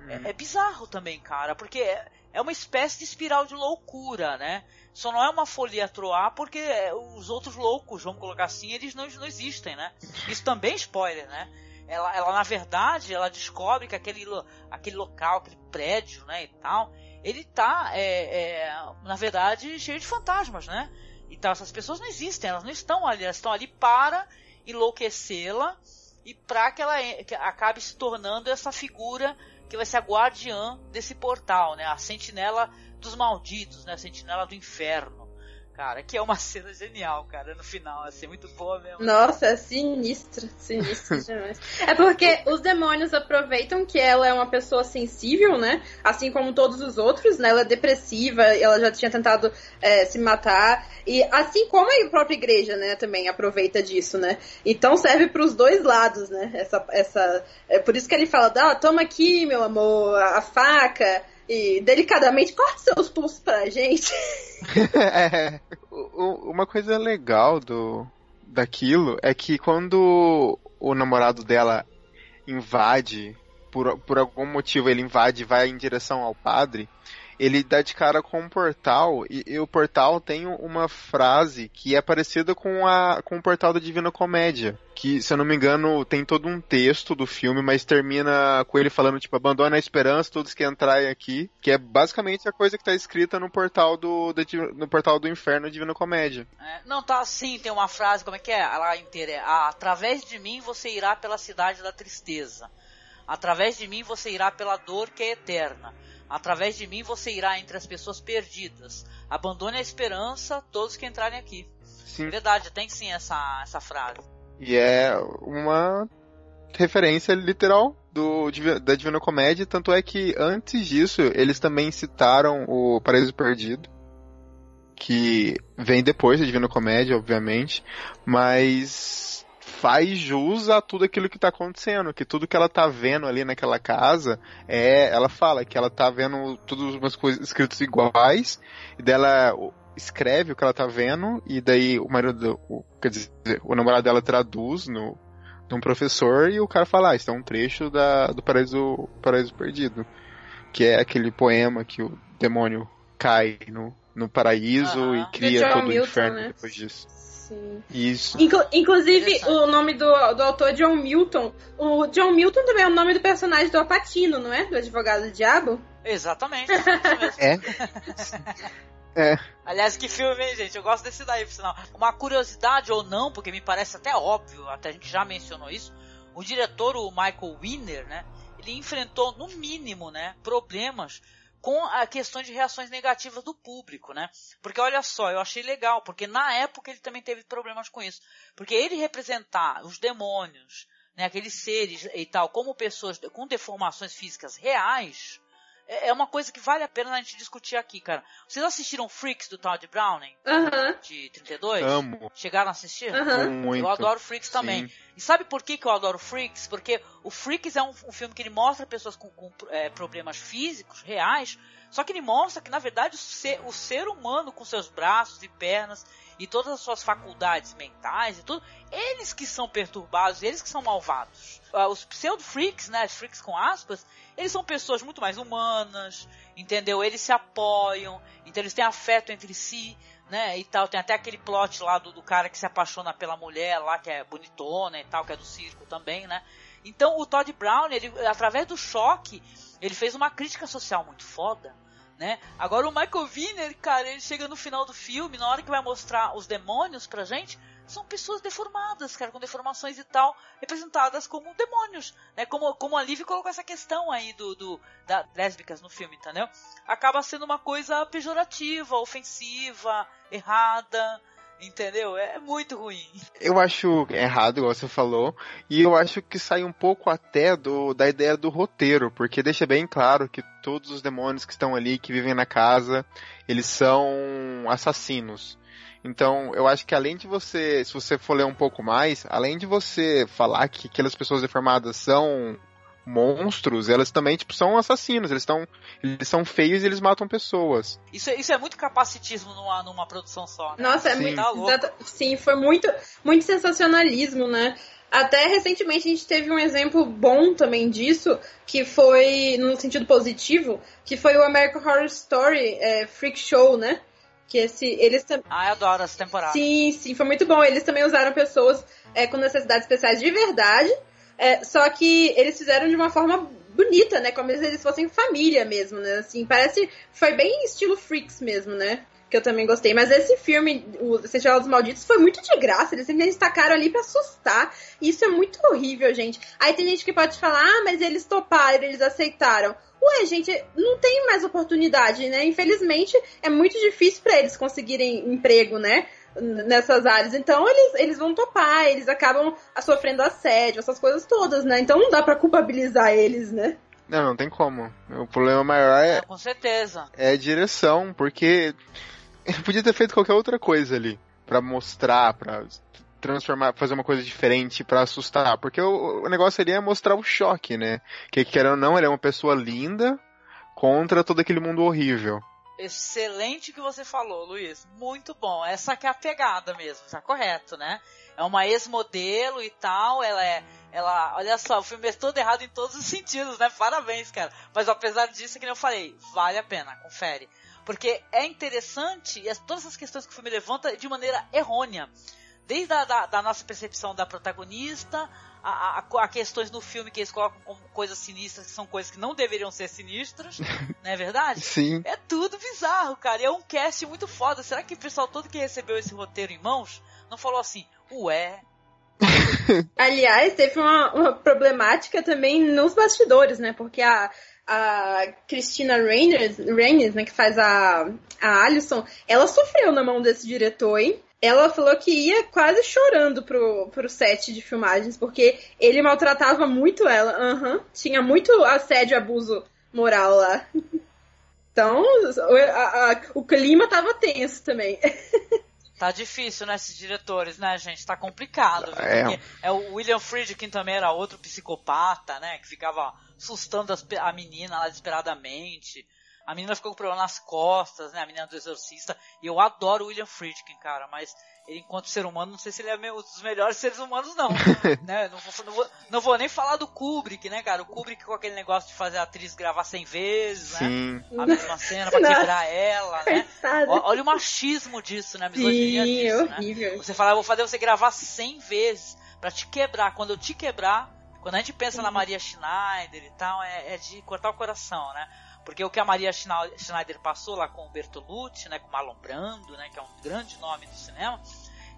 B: É, é bizarro também, cara, porque é, é uma espécie de espiral de loucura, né? Só não é uma folia troar porque é, os outros loucos, vamos colocar assim, eles não, não existem, né? Isso também é spoiler, né? Ela, ela, na verdade, ela descobre que aquele, aquele local, aquele prédio, né, e tal, ele tá, é, é, na verdade, cheio de fantasmas, né? Então essas pessoas não existem, elas não estão ali, elas estão ali para enlouquecê-la e para que ela que acabe se tornando essa figura que vai ser a guardiã desse portal, né? A sentinela dos malditos, né? A sentinela do inferno. Cara, que é uma cena genial, cara, no final, assim, muito boa mesmo.
A: Nossa, é sinistra, sinistra demais. É porque os demônios aproveitam que ela é uma pessoa sensível, né? Assim como todos os outros, né? Ela é depressiva, ela já tinha tentado é, se matar. E assim como a própria igreja, né? Também aproveita disso, né? Então serve para os dois lados, né? Essa, essa, é por isso que ele fala, ah, toma aqui, meu amor, a, a faca. E delicadamente corta seus pulsos pra gente.
C: É, uma coisa legal do daquilo é que quando o namorado dela invade, por, por algum motivo ele invade e vai em direção ao padre, ele dá de cara com um portal e, e o portal tem uma frase que é parecida com, a, com o portal da Divina Comédia. Que, se eu não me engano, tem todo um texto do filme, mas termina com ele falando, tipo, abandona a esperança, todos que entrarem aqui. Que é basicamente a coisa que tá escrita no portal do, Div- no portal do inferno Divina Comédia.
B: É, não, tá assim, tem uma frase, como é que é? Ela inteira é, "Ah, através de mim você irá pela cidade da tristeza. Através de mim você irá pela dor que é eterna. Através de mim você irá entre as pessoas perdidas. Abandone a esperança, todos que entrarem aqui.
C: Sim.
B: Verdade, tem sim essa, essa frase.
C: E é uma referência literal do, da Divina Comédia, tanto é que antes disso eles também citaram o Paraíso Perdido. que vem depois da Divina Comédia, obviamente, mas faz jus a tudo aquilo que tá acontecendo, que tudo que ela tá vendo ali naquela casa é, ela fala que ela tá vendo todas umas coisas escritas iguais, e dela escreve o que ela tá vendo, e daí o marido, o, quer dizer, o namorado dela traduz no, num professor, e o cara fala, ah, isso é um trecho da, do Paraíso, Paraíso Perdido, que é aquele poema que o demônio cai no, no paraíso e cria
A: John
C: todo o
A: Milton,
C: inferno
A: né?
C: depois disso.
A: Sim.
C: Isso.
A: Inclu- inclusive, o nome do, do autor é John Milton. O John Milton também é o nome do personagem do Apatino, não é? Do advogado do diabo.
B: Exatamente. mesmo.
C: É. É.
B: Aliás, que filme, hein, gente? Eu gosto desse daí, por sinal. Uma curiosidade ou não, porque me parece até óbvio, até a gente já mencionou isso. O diretor, o Michael Winner, né? Ele enfrentou, no mínimo, né, problemas com a questão de reações negativas do público, né? Porque olha só, eu achei legal, porque na época ele também teve problemas com isso. Porque ele representar os demônios, né, aqueles seres e tal, como pessoas com deformações físicas reais, é é uma coisa que vale a pena a gente discutir aqui, cara. Vocês assistiram Freaks do Todd Browning,
A: Aham,
B: de 32?
C: Amo.
B: Chegaram a assistir?
A: aham.
C: Muito.
B: Eu adoro Freaks também.
C: Sim.
B: E sabe por que, que eu adoro Freaks? Porque o Freaks é um, um filme que ele mostra pessoas com, com, é, problemas físicos reais, só que ele mostra que, na verdade, o ser, o ser humano com seus braços e pernas e todas as suas faculdades mentais e tudo, eles que são perturbados, eles que são malvados. Ah, os pseudo-freaks, né, freaks com aspas, eles são pessoas muito mais humanas, entendeu? Eles se apoiam, então eles têm afeto entre si, né, e tal. Tem até aquele plot lá do, do cara que se apaixona pela mulher lá, que é bonitona e tal, que é do circo também, né. Então o Todd Brown, ele, através do choque, ele fez uma crítica social muito foda, né? Agora o Michael Wiener, cara, ele chega no final do filme, na hora que vai mostrar os demônios pra gente, são pessoas deformadas, cara, com deformações e tal, representadas como demônios, né? Como, como a Liv colocou essa questão aí do, do da lésbicas no filme, entendeu? Acaba sendo uma coisa pejorativa, ofensiva, errada, entendeu? É muito ruim.
C: Eu acho errado, igual você falou, e eu acho que sai um pouco até do, da ideia do roteiro, porque deixa bem claro que todos os demônios que estão ali, que vivem na casa, eles são assassinos. Então, eu acho que além de você, se você for ler um pouco mais, além de você falar que aquelas pessoas deformadas são monstros, elas também tipo são assassinos, eles estão eles são feios e eles matam pessoas.
B: Isso, é- isso é muito capacitismo numa, numa produção só, né?
A: Nossa, é
C: Sim.
A: muito.
B: Tá
A: Sim, foi muito, muito sensacionalismo, né? Até recentemente a gente teve um exemplo bom também disso, que foi, no sentido positivo, que foi o American Horror Story é, Freak Show, né? Que esse, eles também.
B: Ah, eu adoro essa temporada.
A: Sim, sim, foi muito bom. Eles também usaram pessoas é, com necessidades especiais de verdade, é, só que eles fizeram de uma forma bonita, né? Como se eles fossem família mesmo, né? Assim, parece. Foi bem estilo Freaks mesmo, né? Que eu também gostei. Mas esse filme, o Festival dos Malditos, foi muito de graça. Eles simplesmente tacaram ali pra assustar. Isso é muito horrível, gente. Aí tem gente que pode falar, ah, mas eles toparam, eles aceitaram. Ué, gente, não tem mais oportunidade, né? Infelizmente, é muito difícil pra eles conseguirem emprego, né? Nessas áreas. Então, eles, eles vão topar, eles acabam sofrendo assédio, essas coisas todas, né? Então, não dá pra culpabilizar eles, né?
C: Não, não tem como. O problema maior é,
B: É, com certeza.
C: é a direção, porque podia ter feito qualquer outra coisa ali Pra mostrar, pra transformar, fazer uma coisa diferente pra assustar, porque o, o negócio ali é mostrar o choque, né? Que querendo ou não, ele é uma pessoa linda contra todo aquele mundo horrível.
B: Excelente que você falou, Luiz. Muito bom. Essa que é a pegada mesmo, tá correto, né? É uma ex-modelo e tal, ela é. Ela, olha só, o filme é todo errado em todos os sentidos, né? Parabéns, cara. Mas apesar disso, que nem eu falei, vale a pena, confere. Porque é interessante e as- todas essas questões que o filme levanta de maneira errônea. Desde a da, da nossa percepção da protagonista, a, a- a questões no filme que eles colocam como coisas sinistras, que são coisas que não deveriam ser sinistras, não é verdade?
C: Sim.
B: É tudo bizarro, cara. E é um cast muito foda. Será que o pessoal todo que recebeu esse roteiro em mãos não falou assim, ué,
A: Aliás, teve uma, uma problemática também nos bastidores, né? Porque a, a Christina Reyners, Reyners, né, que faz a, a Alison, ela sofreu na mão desse diretor, hein? Ela falou que ia quase chorando pro, pro set de filmagens, porque ele maltratava muito ela. Aham. Tinha muito assédio e abuso moral lá. Então, o, a- a- o clima tava tenso também.
B: Tá difícil, né, esses diretores, né, gente? Tá complicado. viu?
C: É.
B: É o William Friedkin também era outro psicopata, né? Que ficava assustando as a menina lá desesperadamente. A menina ficou com problema nas costas, né? A menina do exorcista. E eu adoro o William Friedkin, cara, mas ele, enquanto ser humano, não sei se ele é um dos melhores seres humanos, não. né? Não, vou, não, vou, não vou nem falar do Kubrick, né, cara? O Kubrick com aquele negócio de fazer a atriz gravar 100 vezes, né?
C: Sim.
B: A mesma cena pra quebrar ela, né? Ó- Olha o machismo disso, né? A misoginia
A: Sim,
B: disso, né?
A: horrível.
B: Você fala, eu vou fazer você gravar 100 vezes pra te quebrar. Quando eu te quebrar, quando a gente pensa na Maria Schneider e tal, é, é de cortar o coração, né? Porque o que a Maria Schneider passou lá com o Bertolucci, né, com o Marlon Brando, né, que é um grande nome do cinema,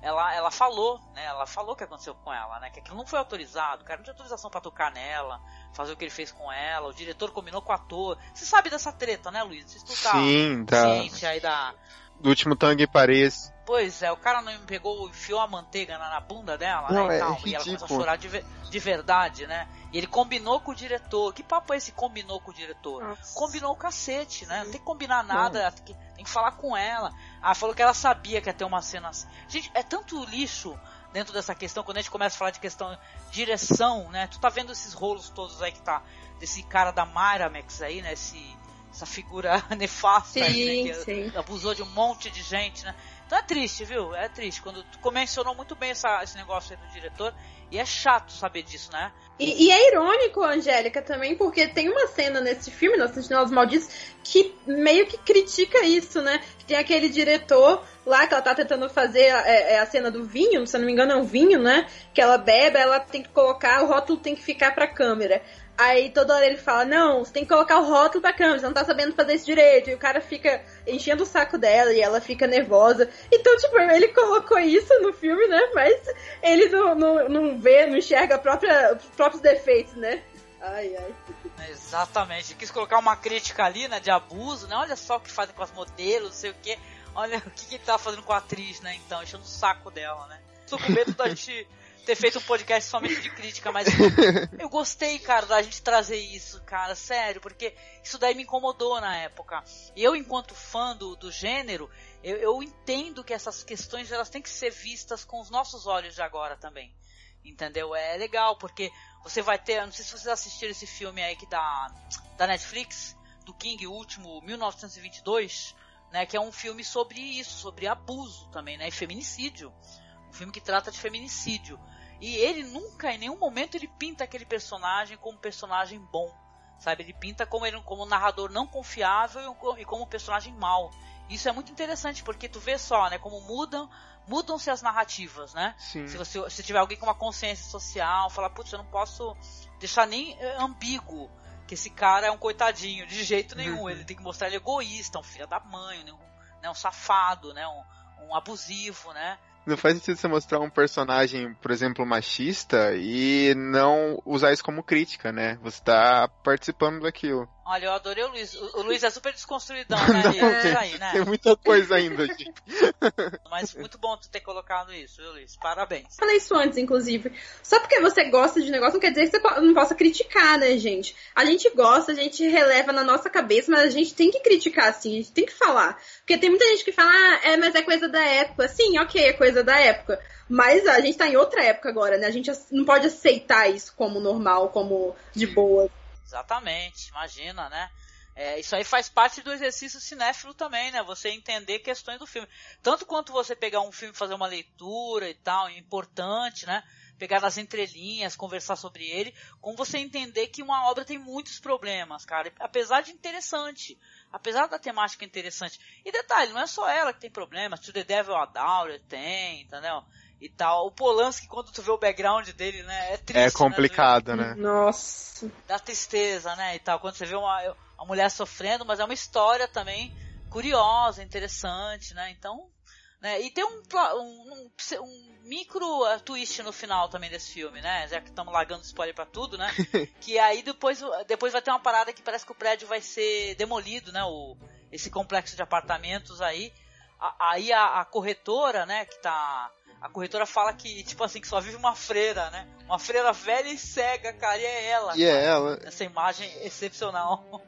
B: ela, ela falou, né, ela falou o que aconteceu com ela, né, que aquilo não foi autorizado, o cara não tinha autorização pra tocar nela, fazer o que ele fez com ela, o diretor combinou com o ator. Você sabe dessa treta, né, Luiz? Você tá
C: Sim, tá.
B: ciente aí da,
C: Do último Tangue em Paris.
B: Pois é, o cara não pegou, enfiou a manteiga na, na bunda dela,
C: Não,
B: né, e
C: é
B: tal, e ela começou a chorar de, ve- de verdade, né? E ele combinou com o diretor. Que papo é esse combinou com o diretor?
A: Nossa.
B: Combinou o cacete, né? Não tem que combinar nada, tem que, tem que falar com ela. Ah, falou que ela sabia que ia ter uma cena assim. Gente, é tanto lixo dentro dessa questão, quando a gente começa a falar de questão direção, né? Tu tá vendo esses rolos todos aí que tá, desse cara da Miramax aí, né? Esse, essa figura nefasta aí, né? Que
A: Sim, sim.
B: abusou de um monte de gente, né? Então é triste, viu? É triste. Quando tu mencionou muito bem essa- esse negócio aí do diretor, e é chato saber disso, né?
A: E, e é irônico, Angélica, também, porque tem uma cena nesse filme, Nos Sentinelas Malditos, que meio que critica isso, né? Tem aquele diretor lá que ela tá tentando fazer é, é a cena do vinho, se eu não me engano é um vinho, né? Que ela bebe, ela tem que colocar, o rótulo tem que ficar pra câmera. Aí toda hora ele fala, não, você tem que colocar o rótulo pra câmera, você não tá sabendo fazer isso direito. E o cara fica enchendo o saco dela e ela fica nervosa. Então, tipo, ele colocou isso no filme, né? Mas ele não, não, não vê, não enxerga a própria, os próprios defeitos, né? Ai, ai.
B: Exatamente. Quis colocar uma crítica ali, né? De abuso, né? Olha só o que fazem com as modelos, não sei o que. Olha o que, que ele tá fazendo com a atriz, né? Então, enchendo o saco dela, né? Tô com medo da gente ter feito um podcast somente de crítica, mas eu gostei, cara, da gente trazer isso, cara, sério, porque isso daí me incomodou na época. E eu, enquanto fã do, do gênero, eu, eu entendo que essas questões elas têm que ser vistas com os nossos olhos de agora também. Entendeu? É legal, porque você vai ter. Não sei se vocês assistiram esse filme aí que da, da Netflix, do King, o último, 1922, né? Que é um filme sobre isso, sobre abuso também, né? E feminicídio. Um filme que trata de feminicídio. E ele nunca, em nenhum momento, ele pinta aquele personagem como um personagem bom. Sabe? Ele pinta como, ele, como um narrador não confiável e como um personagem mau. Isso é muito interessante, porque tu vê só, né? Como mudam, mudam-se as narrativas, né?
C: Sim.
B: Se você se tiver alguém com uma consciência social, falar, putz, eu não posso deixar nem eh, ambíguo que esse cara é um coitadinho, de jeito nenhum.
C: Uhum.
B: Ele tem que mostrar ele egoísta, um filho da mãe, né, um, né, um safado, né? Um, um abusivo, né?
C: Não faz sentido você mostrar um personagem, por exemplo, machista e não usar isso como crítica, né? Você tá participando daquilo.
B: Olha, eu adorei o Luiz. O, o Luiz é super desconstruidão, né?
C: Não, tem,
B: aí, né?
C: tem muita coisa ainda aqui.
B: Mas muito bom tu ter colocado isso, viu, Luiz? Parabéns.
A: Falei isso antes, inclusive. Só porque você gosta de negócio não quer dizer que você não possa criticar, né, gente? A gente gosta, a gente releva na nossa cabeça, mas a gente tem que criticar, assim, a gente tem que falar. Porque tem muita gente que fala, ah, é, mas é coisa da época. Sim, ok, é coisa da época. Mas a gente tá em outra época agora, né? A gente não pode aceitar isso como normal, como de boa.
B: Exatamente, imagina, né? É, isso aí faz parte do exercício cinéfilo também, né? Você entender questões do filme. Tanto quanto você pegar um filme, fazer uma leitura e tal, é importante, né? Pegar nas entrelinhas, conversar sobre ele, como você entender que uma obra tem muitos problemas, cara. Apesar de interessante. Apesar da temática interessante. E detalhe, não é só ela que tem problemas. To the Devil a Daughter tem, entendeu? E tal. O Polanski, quando tu vê o background dele, né? É triste,
C: É
B: né?
C: complicado, né?
A: Nossa.
B: da tristeza, né, e tal, quando você vê uma, uma mulher sofrendo, mas é uma história também curiosa, interessante, né, então, né, e tem um, um, um- um micro uh, twist no final também desse filme, né, já que estamos largando spoiler pra tudo, né, que aí depois, depois vai ter uma parada que parece que o prédio vai ser demolido, né, o, esse complexo de apartamentos aí, A- aí a, a corretora, né, que tá... A corretora fala que, tipo assim, que só vive uma freira, né? Uma freira velha e cega, cara, e é ela.
C: E é
B: cara.
C: ela.
B: Essa imagem excepcional.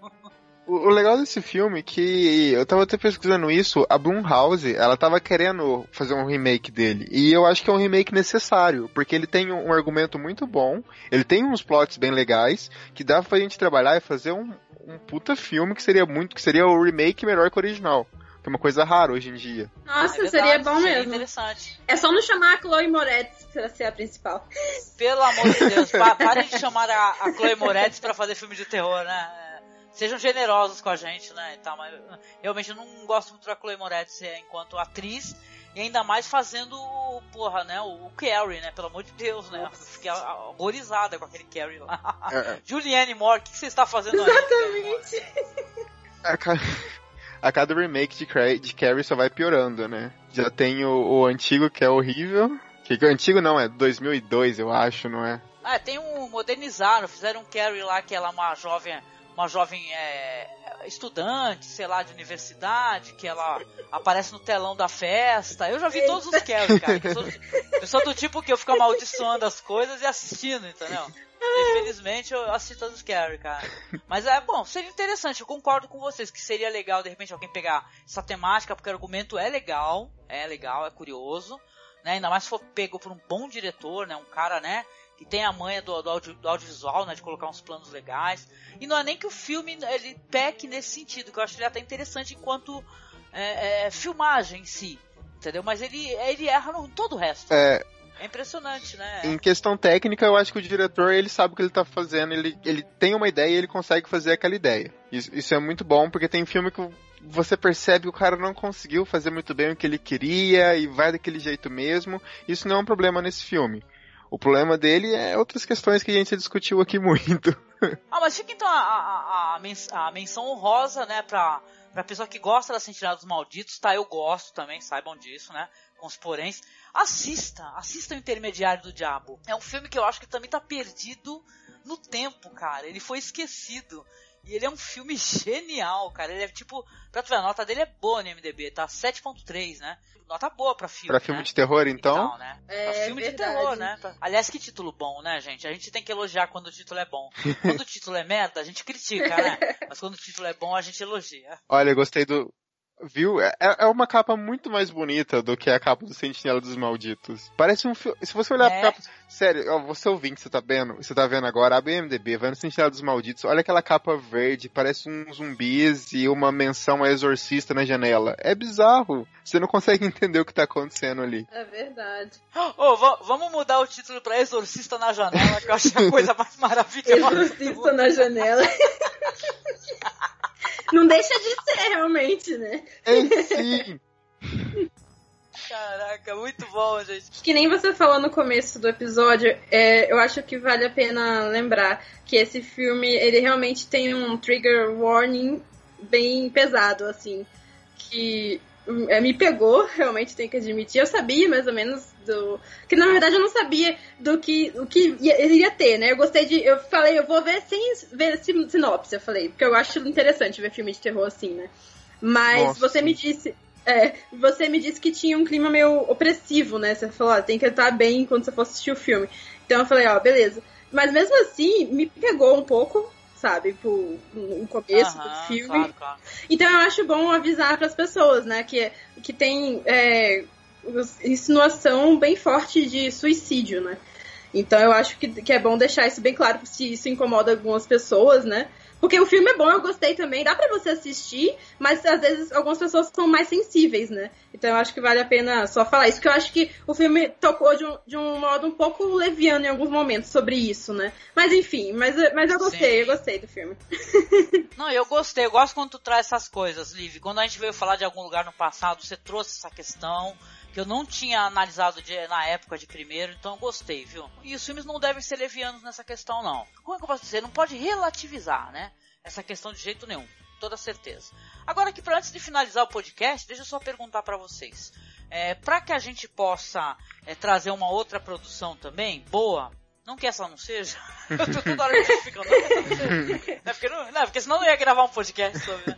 C: O, legal desse filme é que eu tava até pesquisando isso, a Blumhouse, ela tava querendo fazer um remake dele. E eu acho que é um remake necessário, porque ele tem um, um argumento muito bom, ele tem uns plots bem legais, que dá pra gente trabalhar e fazer um, um puta filme que seria muito, que seria o remake melhor que o original. Que é uma coisa rara hoje em dia.
A: Nossa,
B: É verdade,
A: seria bom
B: seria
A: mesmo.
B: interessante.
A: É só não chamar a Chloe Moretz pra ser a principal.
B: Pelo amor de Deus, pa parem de chamar a, a Chloe Moretz pra fazer filme de terror, né? É, Sejam generosos com a gente, né? E tal, mas realmente eu não gosto muito da Chloe Moretz é, enquanto atriz. E ainda mais fazendo, porra, né? O, o Carrie, né? Pelo amor de Deus, né? Eu fiquei horrorizada com aquele Carrie lá.
C: É, é.
B: Julianne Moore, o que, você está fazendo aí?
A: Exatamente.
C: A, ca- a cada remake de, de Carrie só vai piorando, né? Já tem o, o antigo que é horrível. Que, que o antigo não, é 2002, eu acho, não é?
B: Ah, tem um modernizaram, fizeram um Carrie lá que ela é uma jovem, uma jovem é, estudante, sei lá, de universidade, que ela aparece no telão da festa. Eu já vi todos os Carrie, cara. Eu sou, eu sou do tipo que eu fico amaldiçoando as coisas e assistindo, entendeu? Infelizmente eu assisto todos os Carrie, cara. Mas é bom, seria interessante, eu concordo com vocês que seria legal de repente alguém pegar essa temática, porque o argumento é legal, é legal, é curioso, né? Ainda mais se for pego por um bom diretor, né? Um cara, né? Que tem a manha do, do, audio- do audiovisual, né? De colocar uns planos legais. E não é nem que o filme ele peque nesse sentido, que eu acho ele até interessante enquanto é, é, filmagem em si. Entendeu? Mas ele, ele erra no todo o resto.
C: É,
B: É impressionante, né?
C: Em questão técnica, eu acho que o diretor, ele sabe o que ele tá fazendo, ele, ele tem uma ideia e ele consegue fazer aquela ideia. Isso, isso é muito bom, porque tem filme que você percebe que o cara não conseguiu fazer muito bem o que ele queria e vai daquele jeito mesmo. Isso não é um problema nesse filme. O problema dele é outras questões que a gente discutiu aqui muito.
B: Ah, mas fica então a, a, a, menção honrosa, né, pra, pra pessoa que gosta da Sentinela dos Malditos, tá? Eu gosto também, saibam disso, né? Com os poréns. Assista, assista o Intermediário do Diabo. É um filme que eu acho que também tá perdido no tempo, cara. Ele foi esquecido. E ele é um filme genial, cara. Ele é tipo. Pra tu ver, a nota dele é boa no MDB, tá? 7.3, né? Nota boa pra filme.
C: Pra filme
B: né?
C: de terror, então.
B: tal, né?
A: É,
B: Pra filme de
A: verdade.
B: terror, né? Pra- Aliás, que título bom, né, gente? A gente tem que elogiar quando o título é bom. Quando o título é merda, a gente critica, né? Mas quando o título é bom, a gente elogia.
C: Olha, eu gostei do. Viu? É, é uma capa muito mais bonita do que a capa do Sentinela dos Malditos. Parece um filme. Se você olhar
B: É.
C: pra capa. Sério, ó, você ouvinte, você tá vendo? Você tá vendo agora? A BMDB, vai no Sentinela dos Malditos. Olha aquela capa verde, parece uns zumbis e uma menção a exorcista na janela. É bizarro. Você não consegue entender o que tá acontecendo ali.
A: É verdade.
B: Ô, va- vamos mudar o título pra Exorcista na Janela, que eu acho a coisa mais maravilhosa.
A: Exorcista na janela. Não deixa de ser, realmente, né?
C: É, sim.
B: Caraca, muito bom, gente.
A: Que nem você falou no começo do episódio, é, eu acho que vale a pena lembrar que esse filme, ele realmente tem um trigger warning bem pesado, assim, que hum, é, me pegou, realmente tenho que admitir. Eu sabia mais ou menos do... Que na verdade eu não sabia do que, o que ia- ele ia ter, né? Eu gostei de... Eu falei, eu vou ver sem ver sin- sinopse, eu falei, porque eu acho interessante ver filme de terror assim, né? Mas
C: Nossa.
A: você me disse... É, você me disse que tinha um clima meio opressivo, né? Você falou, ó, tem que estar bem quando você for assistir o filme. Então eu falei, ó, beleza. Mas mesmo assim, me pegou um pouco, sabe, pro, no começo
B: Aham,
A: do filme.
B: Claro, claro.
A: Então eu acho bom avisar para as pessoas, né, que, que tem é, insinuação bem forte de suicídio, né? Então eu acho que, que é bom deixar isso bem claro se isso incomoda algumas pessoas, né? Porque o filme é bom, eu gostei também, dá pra você assistir, mas às vezes algumas pessoas são mais sensíveis, né? Então eu acho que vale a pena só falar isso, que eu acho que o filme tocou de um, de um modo um pouco leviano em alguns momentos sobre isso, né? Mas enfim, mas, mas eu gostei,
B: Sim.
A: eu gostei do filme.
B: Não, eu gostei, eu gosto quando tu traz essas coisas, Liv. Quando a gente veio falar de algum lugar no passado, você trouxe essa questão que eu não tinha analisado de- na época de primeiro, então eu gostei, viu? E os filmes não devem ser levianos nessa questão, não. Como é que eu posso dizer? Não pode relativizar, né? Essa questão de jeito nenhum, toda certeza. Agora aqui, pra antes de finalizar o podcast, deixa eu só perguntar pra vocês. É, para que a gente possa é, trazer uma outra produção também, boa, não que essa não seja. Eu tô toda hora justificando. Não que. Não, porque, não, não, porque senão não ia gravar um podcast sobre. né?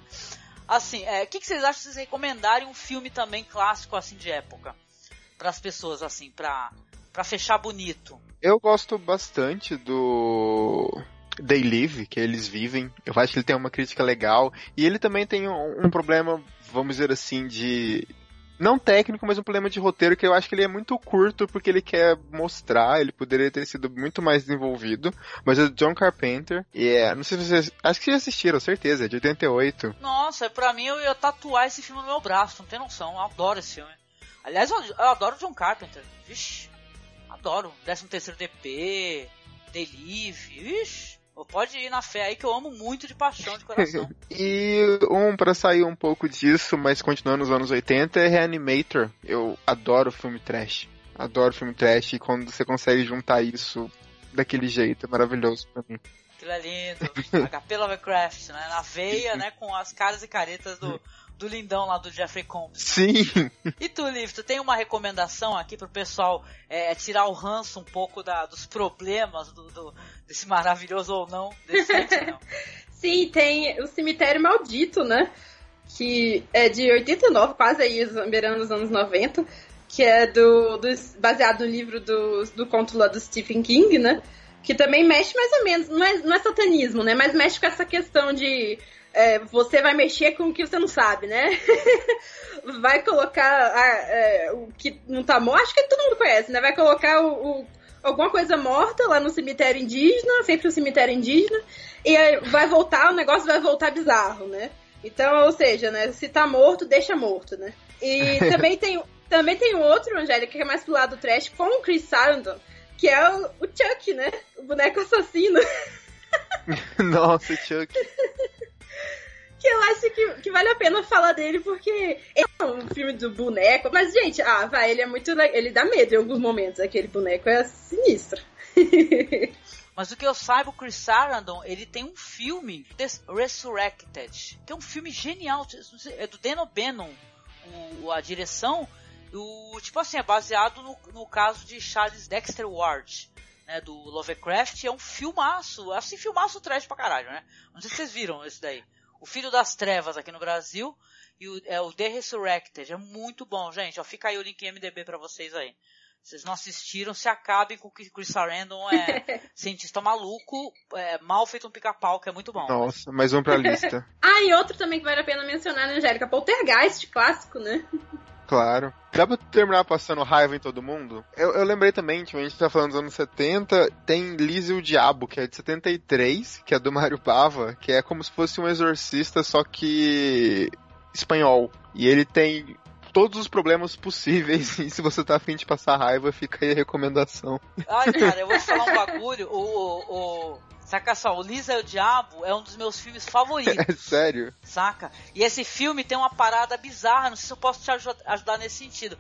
B: Assim, é, o que, que vocês acham de vocês recomendarem um filme também clássico assim de época? Para as pessoas, assim, pra fechar bonito.
C: Eu gosto bastante do They Live, que eles vivem. Eu acho que ele tem uma crítica legal. E ele também tem um, um problema, vamos dizer assim, de. Não técnico, mas um problema de roteiro que eu acho que ele é muito curto porque ele quer mostrar, ele poderia ter sido muito mais desenvolvido. Mas é do John Carpenter. E é, não sei se vocês. Acho que vocês assistiram, certeza, é de 88.
B: Nossa, pra mim eu ia tatuar esse filme no meu braço, não tem noção. Eu adoro esse filme. Aliás, eu, eu adoro John Carpenter. Vixe, adoro. 13 terceiro DP, Delive, vixe. Pode ir na fé aí que eu amo muito de paixão, de coração.
C: e um para sair um pouco disso, mas continuando nos anos 80, é Reanimator. Eu adoro filme trash. Adoro filme trash e quando você consegue juntar isso daquele jeito, é maravilhoso pra mim.
B: Aquilo é lindo. HP Lovecraft, né? Na veia, né? Com as caras e caretas do, do lindão lá do Jeffrey Combs.
C: Sim.
B: E tu, Liv, tu tem uma recomendação aqui pro pessoal é, tirar o ranço um pouco da, dos problemas do, do, desse maravilhoso ou não, desse não?
A: Sim, tem o Cemitério Maldito, né? Que é de 89, quase aí, beirando os anos 90. Que é do, do baseado no livro do, do conto lá do Stephen King, né? Que também mexe mais ou menos, não é, não é satanismo, né? Mas mexe com essa questão de é, você vai mexer com o que você não sabe, né? vai colocar a, é, o que não tá morto, acho que todo mundo conhece, né? Vai colocar o, o, alguma coisa morta lá no cemitério indígena, sempre no cemitério indígena, e vai voltar, o negócio vai voltar bizarro, né? Então, ou seja, né? Se tá morto, deixa morto, né? E também tem, também tem outro, Angélica, que é mais pro lado do trash, com o Chris Sarandon, que é o, o Chuck, né? O boneco assassino.
C: Nossa, Chuck
A: que eu acho que, que vale a pena falar dele, porque é um filme do boneco, mas, gente, ah, vai, ele é muito. Ele dá medo em alguns momentos, aquele boneco é sinistro.
B: Mas o que eu saiba, o Chris Sarandon, ele tem um filme, Resurrected, que é um filme genial, é do Dan O'Bannon, a direção, o, tipo assim, é baseado no, no caso de Charles Dexter Ward, né, do Lovecraft, é um filmaço, assim, filmaço trash pra caralho, né? Não sei se vocês viram esse daí. O Filho das Trevas aqui no Brasil e o, é o The Resurrected. É muito bom, gente. Ó, fica aí o link MDB para vocês aí. Vocês não assistiram, se acabem com que Chris Sarandon é cientista maluco, é, mal feito um pica-pau, que é muito bom.
C: Nossa, mais um pra lista.
A: ah, e outro também que vale a pena mencionar, né, Angélica? Poltergeist, clássico, né?
C: Claro. Dá pra terminar passando raiva em todo mundo? Eu, eu lembrei também, tipo, a gente tá falando dos anos 70, tem Liz e o Diabo, que é de 73, que é do Mario Bava, que é como se fosse um exorcista, só que espanhol. E ele tem todos os problemas possíveis. E se você tá afim de passar raiva, fica aí a recomendação.
B: Ai, cara, eu vou te falar um bagulho. O, o, Saca só, o Lisa e o Diabo é um dos meus filmes favoritos.
C: É sério?
B: Saca? E esse filme tem uma parada bizarra, não sei se eu posso te ajudar nesse sentido.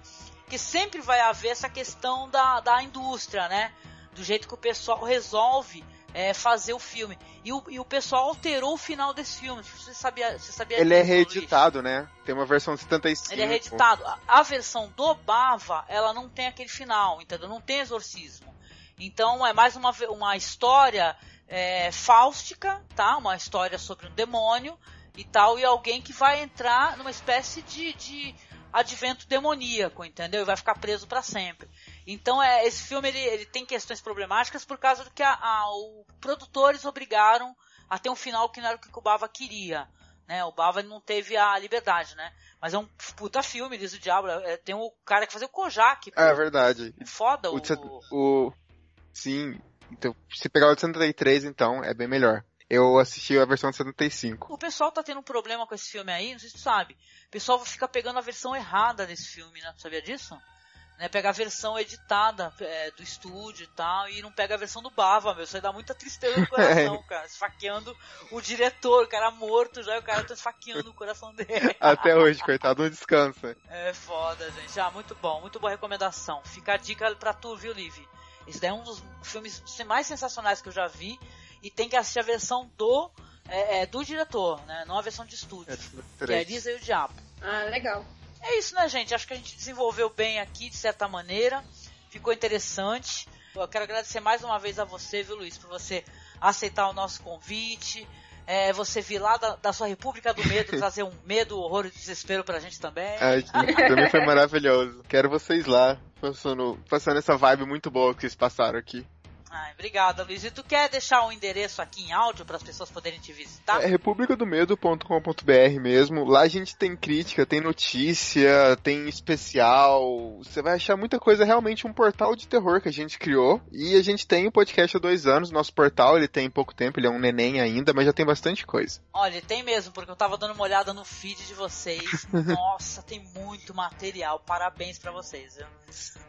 B: Que sempre vai haver essa questão da, da indústria, né? Do jeito que o pessoal resolve é, fazer o filme. E o, e o pessoal alterou o final desse filme. Você sabia, você sabia
C: Ele é disso, é reeditado, Luiz? né? Tem uma versão de 75.
B: Ele é reeditado. A, a, versão do Bava, ela não tem aquele final, entendeu? Não tem exorcismo. Então é mais uma, uma história é, fáustica, tá? Uma história sobre um demônio e tal, e alguém que vai entrar numa espécie de, de advento demoníaco, entendeu? E vai ficar preso para sempre. Então, é, esse filme ele, ele, tem questões problemáticas por causa do que a, a, os produtores obrigaram a ter um final que não era o que o Bava queria. Né? O Bava não teve a liberdade, né? Mas é um puta filme, diz o Diabo. É, tem o cara que fazia o Kojak.
C: É verdade.
B: Foda o...
C: o... o... Sim, então, se pegar o de 73, então, é bem melhor. Eu assisti a versão de 75.
B: O pessoal tá tendo um problema com esse filme aí, não sei se tu sabe. O pessoal fica pegando a versão errada desse filme, né? Tu sabia disso? Né, pega a versão editada é, do estúdio e tal, e não pega a versão do Bava, meu. Isso aí dá muita tristeza no coração, cara. Esfaqueando o diretor, o cara morto já, e o cara tá esfaqueando o coração dele.
C: Até hoje, coitado, não descansa.
B: É foda, gente. Ah, muito bom, muito boa recomendação. Fica a dica pra tu, viu, Liv? Esse daí é um dos filmes mais sensacionais que eu já vi. E tem que assistir a versão do, é, é, do diretor, né? Não a versão de estúdio. É, que é Elisa e o Diabo.
A: Ah, legal.
B: É isso, né, gente? Acho que a gente desenvolveu bem aqui, de certa maneira. Ficou interessante. Eu quero agradecer mais uma vez a você, viu, Luiz, por você aceitar o nosso convite. É, você vir lá da, da, sua República do Medo trazer um medo, horror e desespero pra gente também.
C: É, também foi maravilhoso. Quero vocês lá, passando, passando essa vibe muito boa que vocês passaram aqui.
B: Ai, obrigada, Luiz. E tu quer deixar o um endereço aqui em áudio para as pessoas poderem te visitar?
C: É republicadomedo.com.br mesmo. Lá a gente tem crítica, tem notícia, tem especial. Você vai achar muita coisa, realmente um portal de terror que a gente criou. E a gente tem o um podcast há dois anos. Nosso portal, ele tem pouco tempo, ele é um neném ainda, mas já tem bastante coisa.
B: Olha, tem mesmo, porque eu tava dando uma olhada no feed de vocês. Nossa, tem muito material. Parabéns para vocês, viu?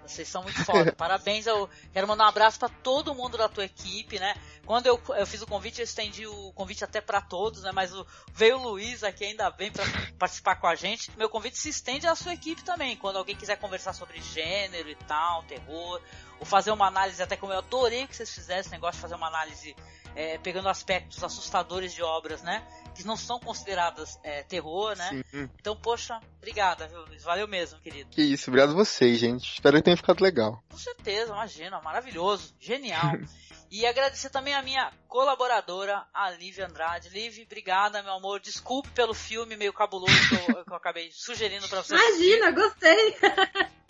B: Vocês são muito foda. Parabéns. Eu quero mandar um abraço para todo mundo da tua equipe, né? Quando eu, eu fiz o convite, eu estendi o convite até para todos, né? Mas o, veio o Luiz aqui ainda bem para participar com a gente. Meu convite se estende à sua equipe também. Quando alguém quiser conversar sobre gênero e tal, terror, ou fazer uma análise, até como eu adorei que vocês fizessem esse negócio de fazer uma análise é, pegando aspectos assustadores de obras, né? Que não são consideradas é, terror, né? Sim. Então, poxa, obrigada, viu, Luiz? Valeu mesmo, querido.
C: Que isso, obrigado a vocês, gente. Espero que tenha ficado legal.
B: Com certeza, imagina, maravilhoso, genial. E agradecer também a minha colaboradora, a Liv Andrade. Liv, obrigada, meu amor. Desculpe pelo filme meio cabuloso que eu, que eu acabei sugerindo pra você.
A: Imagina, gostei!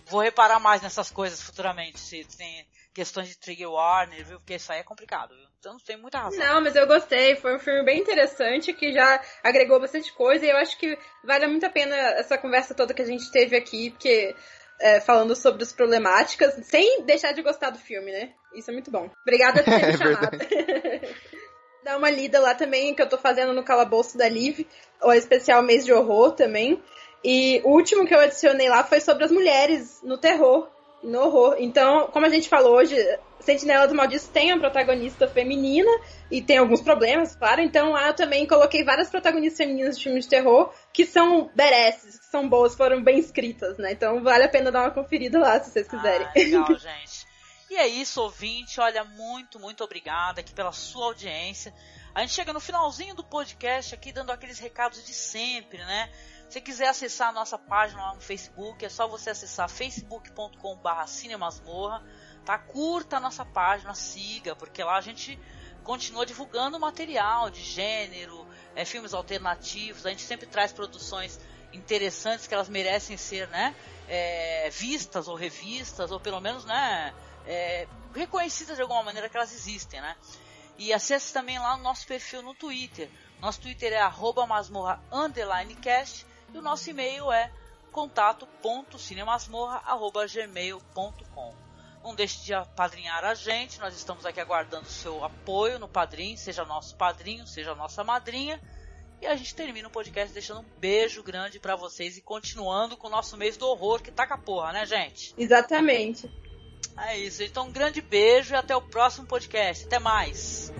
B: Vou reparar mais nessas coisas futuramente, se tem questões de trigger warner, viu? Porque isso aí é complicado, viu? Então tem muita razão.
A: Não, mas eu gostei. Foi um filme bem interessante que já agregou bastante coisa e eu acho que vale muito a pena essa conversa toda que a gente teve aqui, porque é, falando sobre as problemáticas, sem deixar de gostar do filme, né? Isso é muito bom. Obrigada por ter me é chamado. Dá uma lida lá também, que eu tô fazendo no calabouço da Liv, o especial mês de horror também. E o último que eu adicionei lá foi sobre as mulheres no terror, no horror. Então, como a gente falou hoje, Sentinela do Maldito tem uma protagonista feminina e tem alguns problemas, claro. Então lá eu também coloquei várias protagonistas femininas de filmes de terror que são beresses, que são boas, foram bem escritas, né? Então vale a pena dar uma conferida lá se vocês quiserem.
B: Ah, legal, gente. E é isso, ouvinte. Olha, muito, muito obrigada aqui pela sua audiência. A gente chega no finalzinho do podcast aqui dando aqueles recados de sempre, né? Se quiser acessar a nossa página lá no Facebook, é só você acessar facebook.com.br cinemasmorra, tá? Curta a nossa página, siga, porque lá a gente continua divulgando material de gênero, é, filmes alternativos, a gente sempre traz produções interessantes que elas merecem ser, né, é, vistas ou revistas, ou pelo menos, né, é, reconhecidas de alguma maneira que elas existem, né. E acesse também lá o nosso perfil no Twitter. Nosso Twitter é arroba masmorra cast e o nosso e-mail é contato.cinemasmorra.gmail.com Não deixe de apadrinhar a gente, nós estamos aqui aguardando o seu apoio no padrinho, seja nosso padrinho, seja nossa madrinha. E a gente termina o podcast deixando um beijo grande para vocês e continuando com o nosso mês do horror, que tá com a porra, né, gente?
A: Exatamente.
B: É isso, então um grande beijo e até o próximo podcast. Até mais.